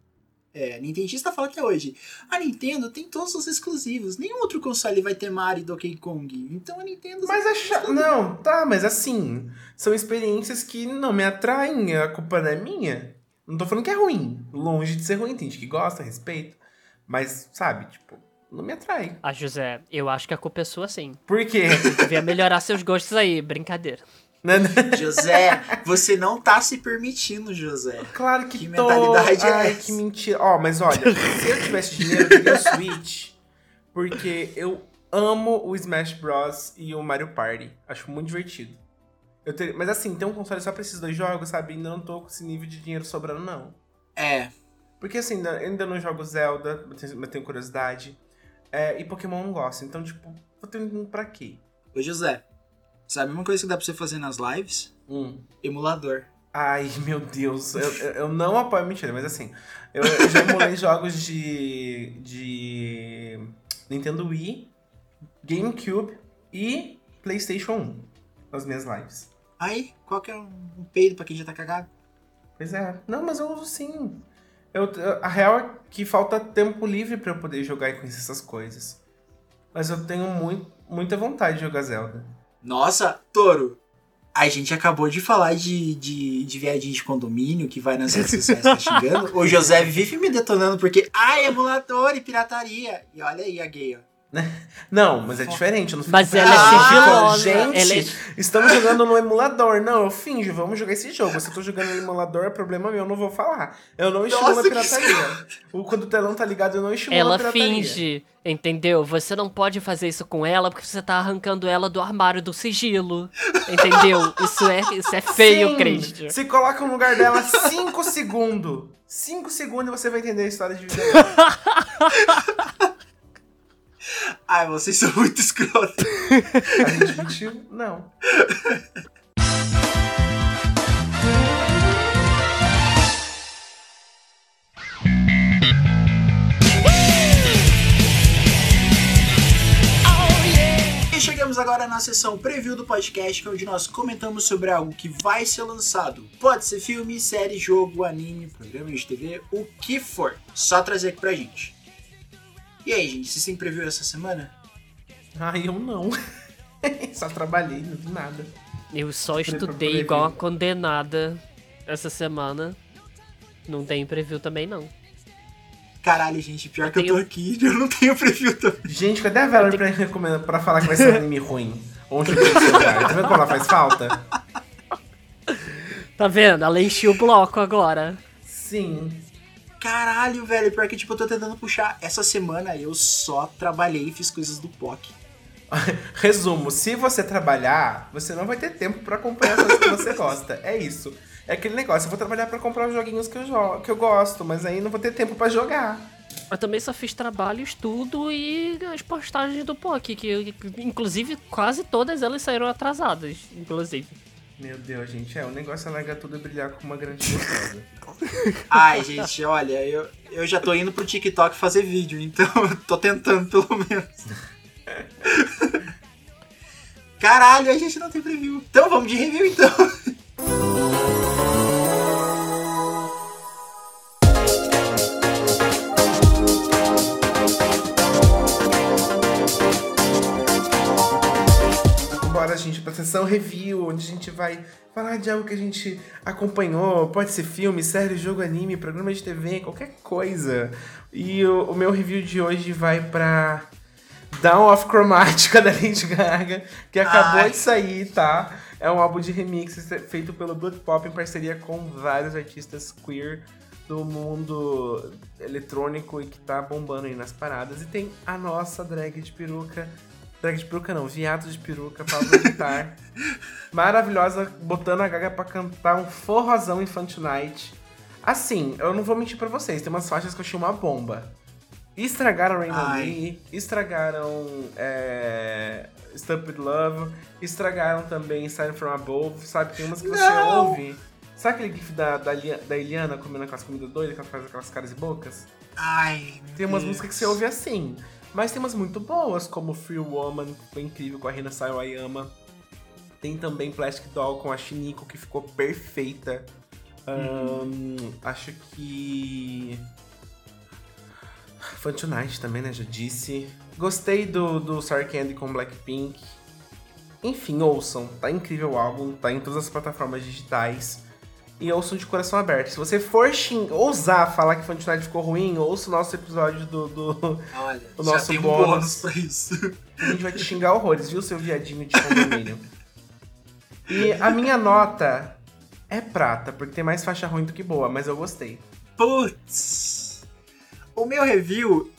É, nintendista fala que é hoje. A Nintendo tem todos os exclusivos. Nenhum outro console vai ter Mario e Donkey Kong. Então a Nintendo... Mas é chato. Não, tá, mas assim. São experiências que não me atraem. A culpa não é minha. Não tô falando que é ruim. Longe de ser ruim. Tem gente que gosta, respeito. Mas, sabe, tipo, não me atrai. Ah, José, eu acho que a culpa é sua sim. Por quê? Devia melhorar seus gostos aí, brincadeira. Né, né? José, você não tá se permitindo, José. claro que, Que tô. mentalidade é Ai, essa? que mentira. Ó, mas olha, se eu tivesse dinheiro, eu teria o Switch. Porque eu amo o Smash Bros. e o Mario Party. Acho muito divertido. Eu ter... Mas assim, ter um console só pra esses dois jogos, sabe? Ainda não tô com esse nível de dinheiro sobrando, não. É. Porque assim, ainda, ainda não jogo Zelda, mas tenho, curiosidade. É, e Pokémon não gosto. Então, tipo, vou ter um pra quê? Ô, José, sabe uma coisa que dá pra você fazer nas lives? Hum. Emulador. Ai, meu Deus. Eu, eu, eu não apoio mentira, mas assim. Eu, eu já emulei jogos de. de. Nintendo Wii, GameCube e PlayStation 1 nas minhas lives. Aí, qual que é um um peido pra quem já tá cagado? Pois é. Não, mas eu uso sim. Eu, a real é que falta tempo livre pra eu poder jogar e conhecer essas coisas. Mas eu tenho muito, muita vontade de jogar Zelda. Nossa, Toro, a gente acabou de falar de, de, de viadinho de condomínio que vai nas redes sociais castigando. o José vive me detonando porque, ai, emulador e pirataria. E olha aí a gay, ó. Não, mas é diferente. Eu não fico Mas ela é Ah, sigilosa. Gente, ela é- estamos jogando no emulador. Não, eu finjo, vamos jogar esse jogo. Se eu tô jogando no emulador, é problema meu, eu não vou falar. Eu não estimulo Nossa, a que pirataria. O- Quando o telão tá ligado, eu não estimulo a Ela pirataria. finge, entendeu? Você não pode fazer isso com ela porque você tá arrancando ela do armário do sigilo. Entendeu? Isso é, isso é feio, Sim, Cristian. Se coloca no lugar dela 5 segundos. 5 segundos e você vai entender a história de vida dela. Ai, vocês são muito escrotos. A gente mentiu? Não. E chegamos agora na sessão preview do podcast, onde nós comentamos sobre algo que vai ser lançado. Pode ser filme, série, jogo, anime, programa de TV, o que for. Só trazer aqui pra gente. E aí, gente, vocês têm preview essa semana? Ai, eu não. Só trabalhei, não vi nada. Eu só estudei igual uma condenada essa semana. Não tem preview também, não. Caralho, gente, pior Eu que eu tô tenho- aqui, eu não tenho preview também. Gente, cadê a Valor pra, recomendar, pra falar que vai ser um anime ruim? Onde eu tenho celular? Tá vendo como ela faz falta? Tá vendo? Ela encheu o bloco agora. Sim. Caralho, velho, pior que tipo, eu tô tentando puxar. Essa semana eu só trabalhei e fiz coisas do POC. Resumo, se você trabalhar, você não vai ter tempo pra acompanhar as coisas que você gosta. É isso. É aquele negócio, eu vou trabalhar pra comprar os joguinhos que eu, jo que eu gosto, mas aí não vou ter tempo pra jogar. Eu também só fiz trabalho, estudo e as postagens do POC, que inclusive quase todas elas saíram atrasadas, inclusive. Meu Deus, gente, é, o negócio é largar tudo e brilhar com uma grande gostosa. Ai, gente, olha, eu, eu já tô indo pro TikTok fazer vídeo, então tô tentando pelo menos. Caralho, a gente não tem preview. Então vamos de review então. Gente, pra sessão review, onde a gente vai falar de algo que a gente acompanhou. Pode ser filme, série, jogo, anime, programa de TV, qualquer coisa. E o, o meu review de hoje vai pra Down of Chromatica da Lady Gaga, que acabou Ai. de sair, tá? É um álbum de remix feito pelo Blood Pop em parceria com vários artistas queer do mundo eletrônico e que tá bombando aí nas paradas. E tem a nossa drag de peruca. Drag de peruca não, viado de peruca, Pablo Vittar. Maravilhosa, botando a Gaga pra cantar um forrozão Infantil Night. Assim, eu não vou mentir pra vocês, tem umas faixas que eu achei uma bomba. Estragaram Rainbow Ai. Lee, estragaram é, Stupid Love, estragaram também Sign From Above, sabe? Tem umas que você Não! ouve. Sabe aquele gif da, da, da Eliana comendo aquelas comidas doidas, que ela faz aquelas caras e bocas? Ai, Tem umas Deus. músicas que você ouve assim. Mas tem umas muito boas, como Free Woman, que foi incrível com a Rina Sawayama. Tem também Plastic Doll com a Shiniko, que ficou perfeita. Ahn, acho que. Fun Tonight também, né? Já disse. Gostei do, do Sour Candy com Blackpink. Enfim, ouçam. Tá incrível o álbum, tá em todas as plataformas digitais. E ouçam de coração aberto. Se você for xing... ousar falar que Fun Tonight ficou ruim, ouça o nosso episódio do- do, Olha, o já nosso tem um bônus. bônus pra isso. a gente vai te xingar horrores, viu, seu viadinho de condomínio? E a minha nota é prata, porque tem mais faixa ruim do que boa, mas eu gostei. Putz. O meu review,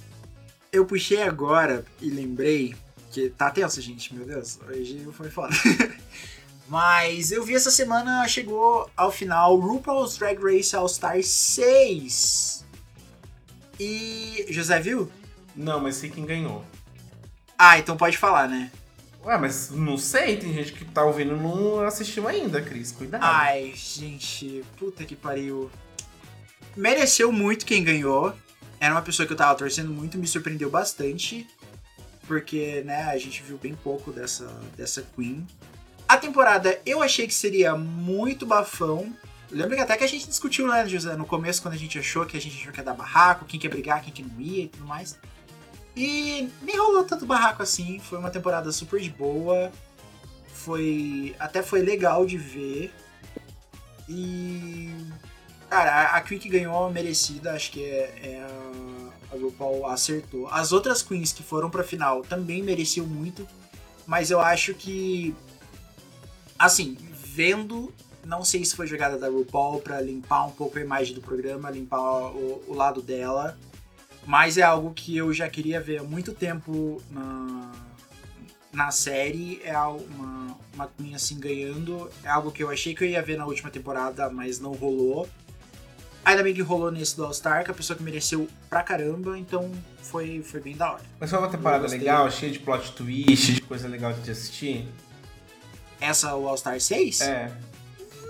eu puxei agora e lembrei Porque tá tenso, gente, meu Deus. Hoje foi foda. Mas eu vi essa semana, chegou ao final RuPaul's Drag Race All Star 6. E. José viu? Não, mas sei quem ganhou. Ah, então pode falar, né? Ué, mas não sei, tem gente que tá ouvindo e não assistiu ainda, Cris. Cuidado. Ai, gente, puta que pariu. Mereceu muito quem ganhou. Era uma pessoa que eu tava torcendo muito, me surpreendeu bastante. Porque, né, a gente viu bem pouco dessa, dessa Queen. A temporada eu achei que seria muito bafão. Lembra que até que a gente discutiu, né, José, no começo, quando a gente achou que a gente achou que ia dar barraco, quem quer brigar, quem que não ia e tudo mais. E nem rolou tanto barraco assim. Foi uma temporada super de boa. Foi. Até foi legal de ver. E. Cara, a Queen que ganhou merecida, acho que é, é a, a RuPaul acertou. As outras Queens que foram pra final também mereciam muito. Mas eu acho que. Assim, vendo. Não sei se foi jogada da RuPaul pra limpar um pouco a imagem do programa, limpar o, o lado dela. Mas é algo que eu já queria ver há muito tempo na, na série. É uma, uma Queen assim ganhando. É algo que eu achei que eu ia ver na última temporada, mas não rolou. Ainda bem que rolou nesse do All-Star, que é a pessoa que mereceu pra caramba, então foi, foi bem da hora. Mas foi uma temporada legal, cheia de plot twist, de coisa legal de assistir. Essa, o All-Star 6? É.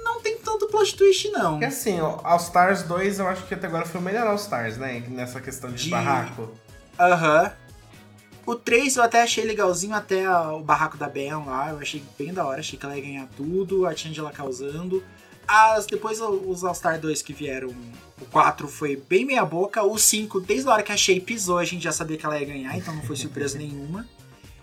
Não tem tanto plot twist, não. Porque assim, o All Stars 2 eu acho que até agora foi o melhor All Stars, né? Nessa questão de, De- barraco. Aham. O 3 eu até achei legalzinho, até o barraco da Ben lá, eu achei bem da hora, achei que ela ia ganhar tudo, a Angela causando. As, depois os All-Star 2 que vieram, o 4 foi bem meia boca, o 5, desde a hora que a Shea pisou, a gente já sabia que ela ia ganhar, então não foi surpresa nenhuma.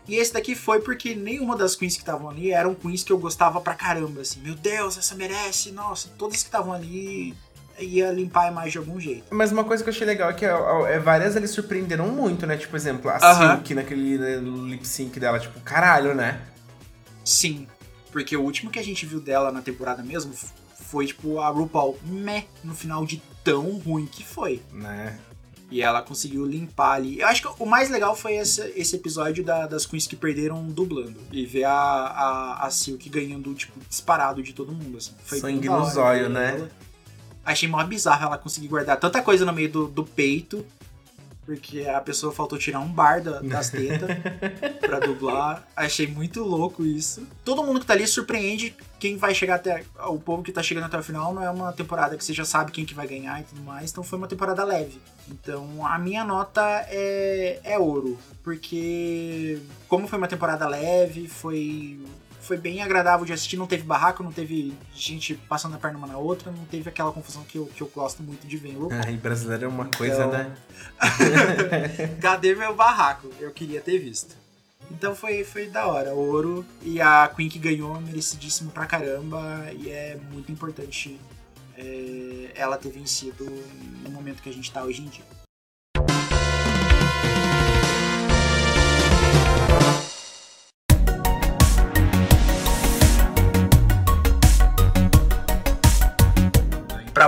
E esse daqui foi porque nenhuma das queens que estavam ali eram queens que eu gostava pra caramba, assim. Meu Deus, essa merece, nossa, todas que estavam ali ia limpar a imagem de algum jeito. Mas uma coisa que eu achei legal é que é, várias eles surpreenderam muito, né? Tipo, por exemplo, a Aham. Silk naquele né, lip sync dela, tipo, caralho, né? Sim, porque o último que a gente viu dela na temporada mesmo foi tipo a RuPaul meh no final de tão ruim que foi. Né? E ela conseguiu limpar ali. Eu acho que o mais legal foi esse, esse episódio da- das queens que perderam dublando. E ver a, a, a Silk ganhando, tipo, disparado de todo mundo, assim. Foi Sangue da no hora zóio, ver né? ela. Achei mó bizarro ela conseguir guardar tanta coisa no meio do, do peito. Porque a pessoa faltou tirar um bar da- das tetas pra dublar. Achei muito louco isso. Todo mundo que tá ali surpreende quem vai chegar até. O povo que tá chegando até o final não é uma temporada que você já sabe quem que vai ganhar e tudo mais. Então foi uma temporada leve. Então a minha nota é, é ouro. Porque como foi uma temporada leve, foi. Foi bem agradável de assistir, não teve barraco, não teve gente passando a perna uma na outra, não teve aquela confusão que eu, que eu gosto muito de ver em brasileiro é uma coisa, Então- né? Cadê meu barraco? Eu queria ter visto. Então foi, foi da hora. Ouro. E a Queen que ganhou, merecidíssimo pra caramba. E é muito importante é, ela ter vencido no momento que a gente tá hoje em dia.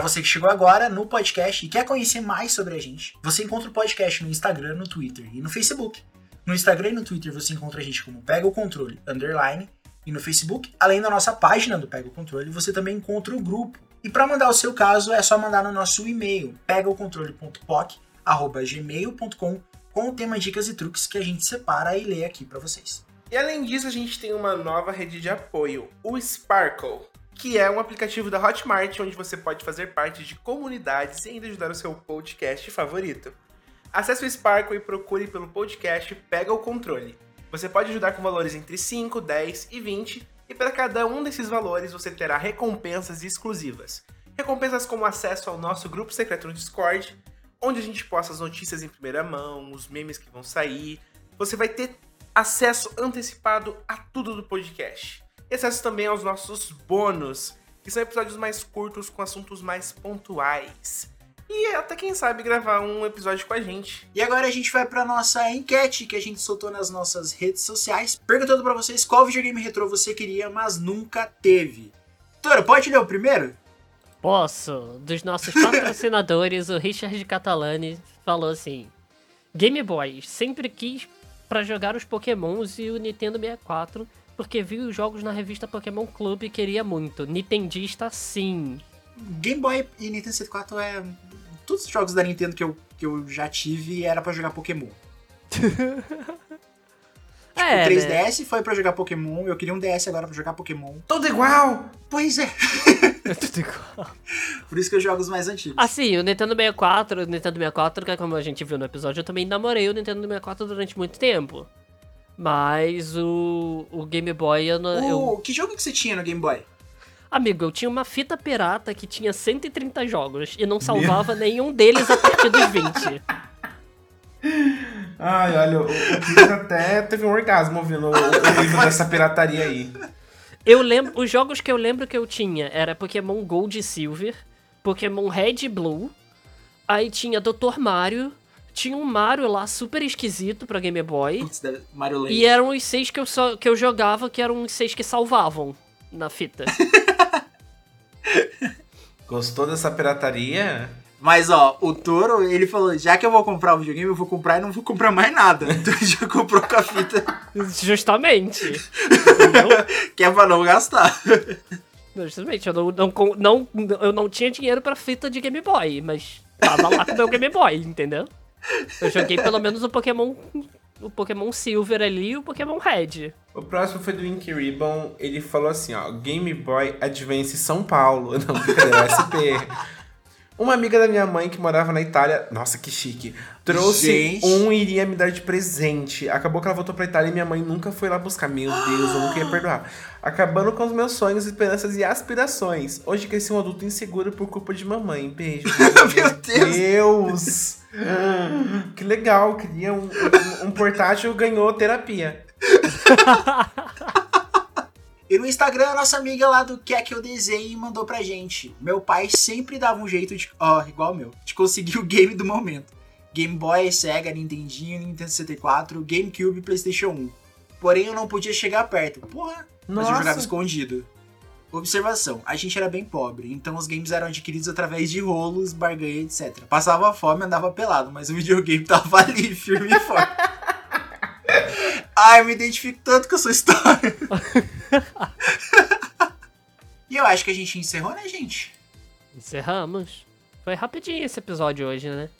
Você que chegou agora no podcast e quer conhecer mais sobre a gente, você encontra o podcast no Instagram, no Twitter e no Facebook. No Instagram e no Twitter você encontra a gente como Pega o Controle Underline e no Facebook, além da nossa página do Pega o Controle, você também encontra o grupo. E para mandar o seu caso é só mandar no nosso e-mail pegaocontrole.poc@gmail.com com o tema dicas e truques que a gente separa e lê aqui para vocês. E além disso, a gente tem uma nova rede de apoio, o Sparkle, que é um aplicativo da Hotmart onde você pode fazer parte de comunidades e ainda ajudar o seu podcast favorito. Acesse o Sparkle e procure pelo podcast Pega o Controle. Você pode ajudar com valores entre 5, 10 e 20, e para cada um desses valores você terá recompensas exclusivas. Recompensas como acesso ao nosso grupo secreto no Discord, onde a gente posta as notícias em primeira mão, os memes que vão sair. Você vai ter acesso antecipado a tudo do podcast. E acesso também aos nossos bônus, que são episódios mais curtos com assuntos mais pontuais. E até quem sabe gravar um episódio com a gente. E agora a gente vai para nossa enquete que a gente soltou nas nossas redes sociais, perguntando para vocês qual videogame retrô você queria, mas nunca teve. Tora, pode ler o primeiro? Posso. Dos nossos patrocinadores, o Richard Catalani falou assim: Game Boy, sempre quis pra jogar os Pokémons e o Nintendo 64, porque viu os jogos na revista Pokémon Club e queria muito. Nintendista sim. Game Boy e Nintendo 64 é. Todos os jogos da Nintendo que eu, que eu já tive era pra jogar Pokémon. é, o né? 3DS foi pra jogar Pokémon, eu queria um DS agora pra jogar Pokémon. Tudo igual! Pois é. É tudo igual. Por isso que eu jogo os mais antigos. Assim, o Nintendo 64, o Nintendo 64, que é como a gente viu no episódio, eu também namorei o Nintendo 64 durante muito tempo. Mas o, o Game Boy, eu, não- eu- O- Que jogo que você tinha no Game Boy? Amigo, eu tinha uma fita pirata que tinha 130 jogos e não salvava nenhum deles a partir dos 20. Ai, olha, o, o Chris até teve um orgasmo ouvindo o, o livro dessa pirataria aí. Eu lembro, os jogos que eu lembro que eu tinha era Pokémon Gold e Silver, Pokémon Red e Blue, aí tinha Dr. Mario, tinha um Mario lá super esquisito pra Game Boy, Putz, Mario Land. e eram os seis que eu, só, que eu jogava, que eram os seis que salvavam na fita. Gostou dessa pirataria? Mas ó, o Toro, ele falou: já que eu vou comprar o videogame, eu vou comprar e não vou comprar mais nada. Então ele já comprou com a fita, Justamente. Que é pra não gastar. Justamente, eu não, não, não, eu não tinha dinheiro pra fita de Game Boy, mas tava lá com o meu Game Boy, entendeu? Eu joguei pelo menos o Pokémon. O Pokémon Silver ali e o Pokémon Red. O próximo foi do Ink Ribbon. Ele falou assim, ó. Game Boy Advance São Paulo. Não, brincadeira, SP. Uma amiga da minha mãe que morava na Itália. Nossa, que chique. Trouxe Gente. um e iria me dar de presente. Acabou que ela voltou pra Itália e minha mãe nunca foi lá buscar. Meu Deus, eu nunca ia perdoar. Acabando com os meus sonhos, esperanças e aspirações. Hoje cresci um adulto inseguro por culpa de mamãe. Beijo. Meu Deus. Deus. Que legal, queria um, um, um portátil, ganhou terapia. E no Instagram, a nossa amiga lá do Quer Que Eu Desenhe mandou pra gente. Meu pai sempre dava um jeito de. Ó, igual o meu. De conseguir o game do momento. Game Boy, Sega, Nintendinho, Nintendo 64, GameCube e PlayStation 1. Porém, eu não podia chegar perto. Porra, mas eu Nossa. jogava escondido. Observação: a gente era bem pobre, então os games eram adquiridos através de rolos, barganha, etc. Passava fome, andava pelado, mas o videogame tava ali, firme e forte. Ai, eu me identifico tanto com a sua história. e eu acho que a gente encerrou, né, gente? Encerramos. Foi rapidinho esse episódio hoje, né?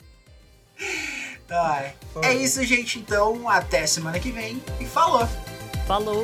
Ai. É isso, gente. Então, até semana que vem. E falou! Falou!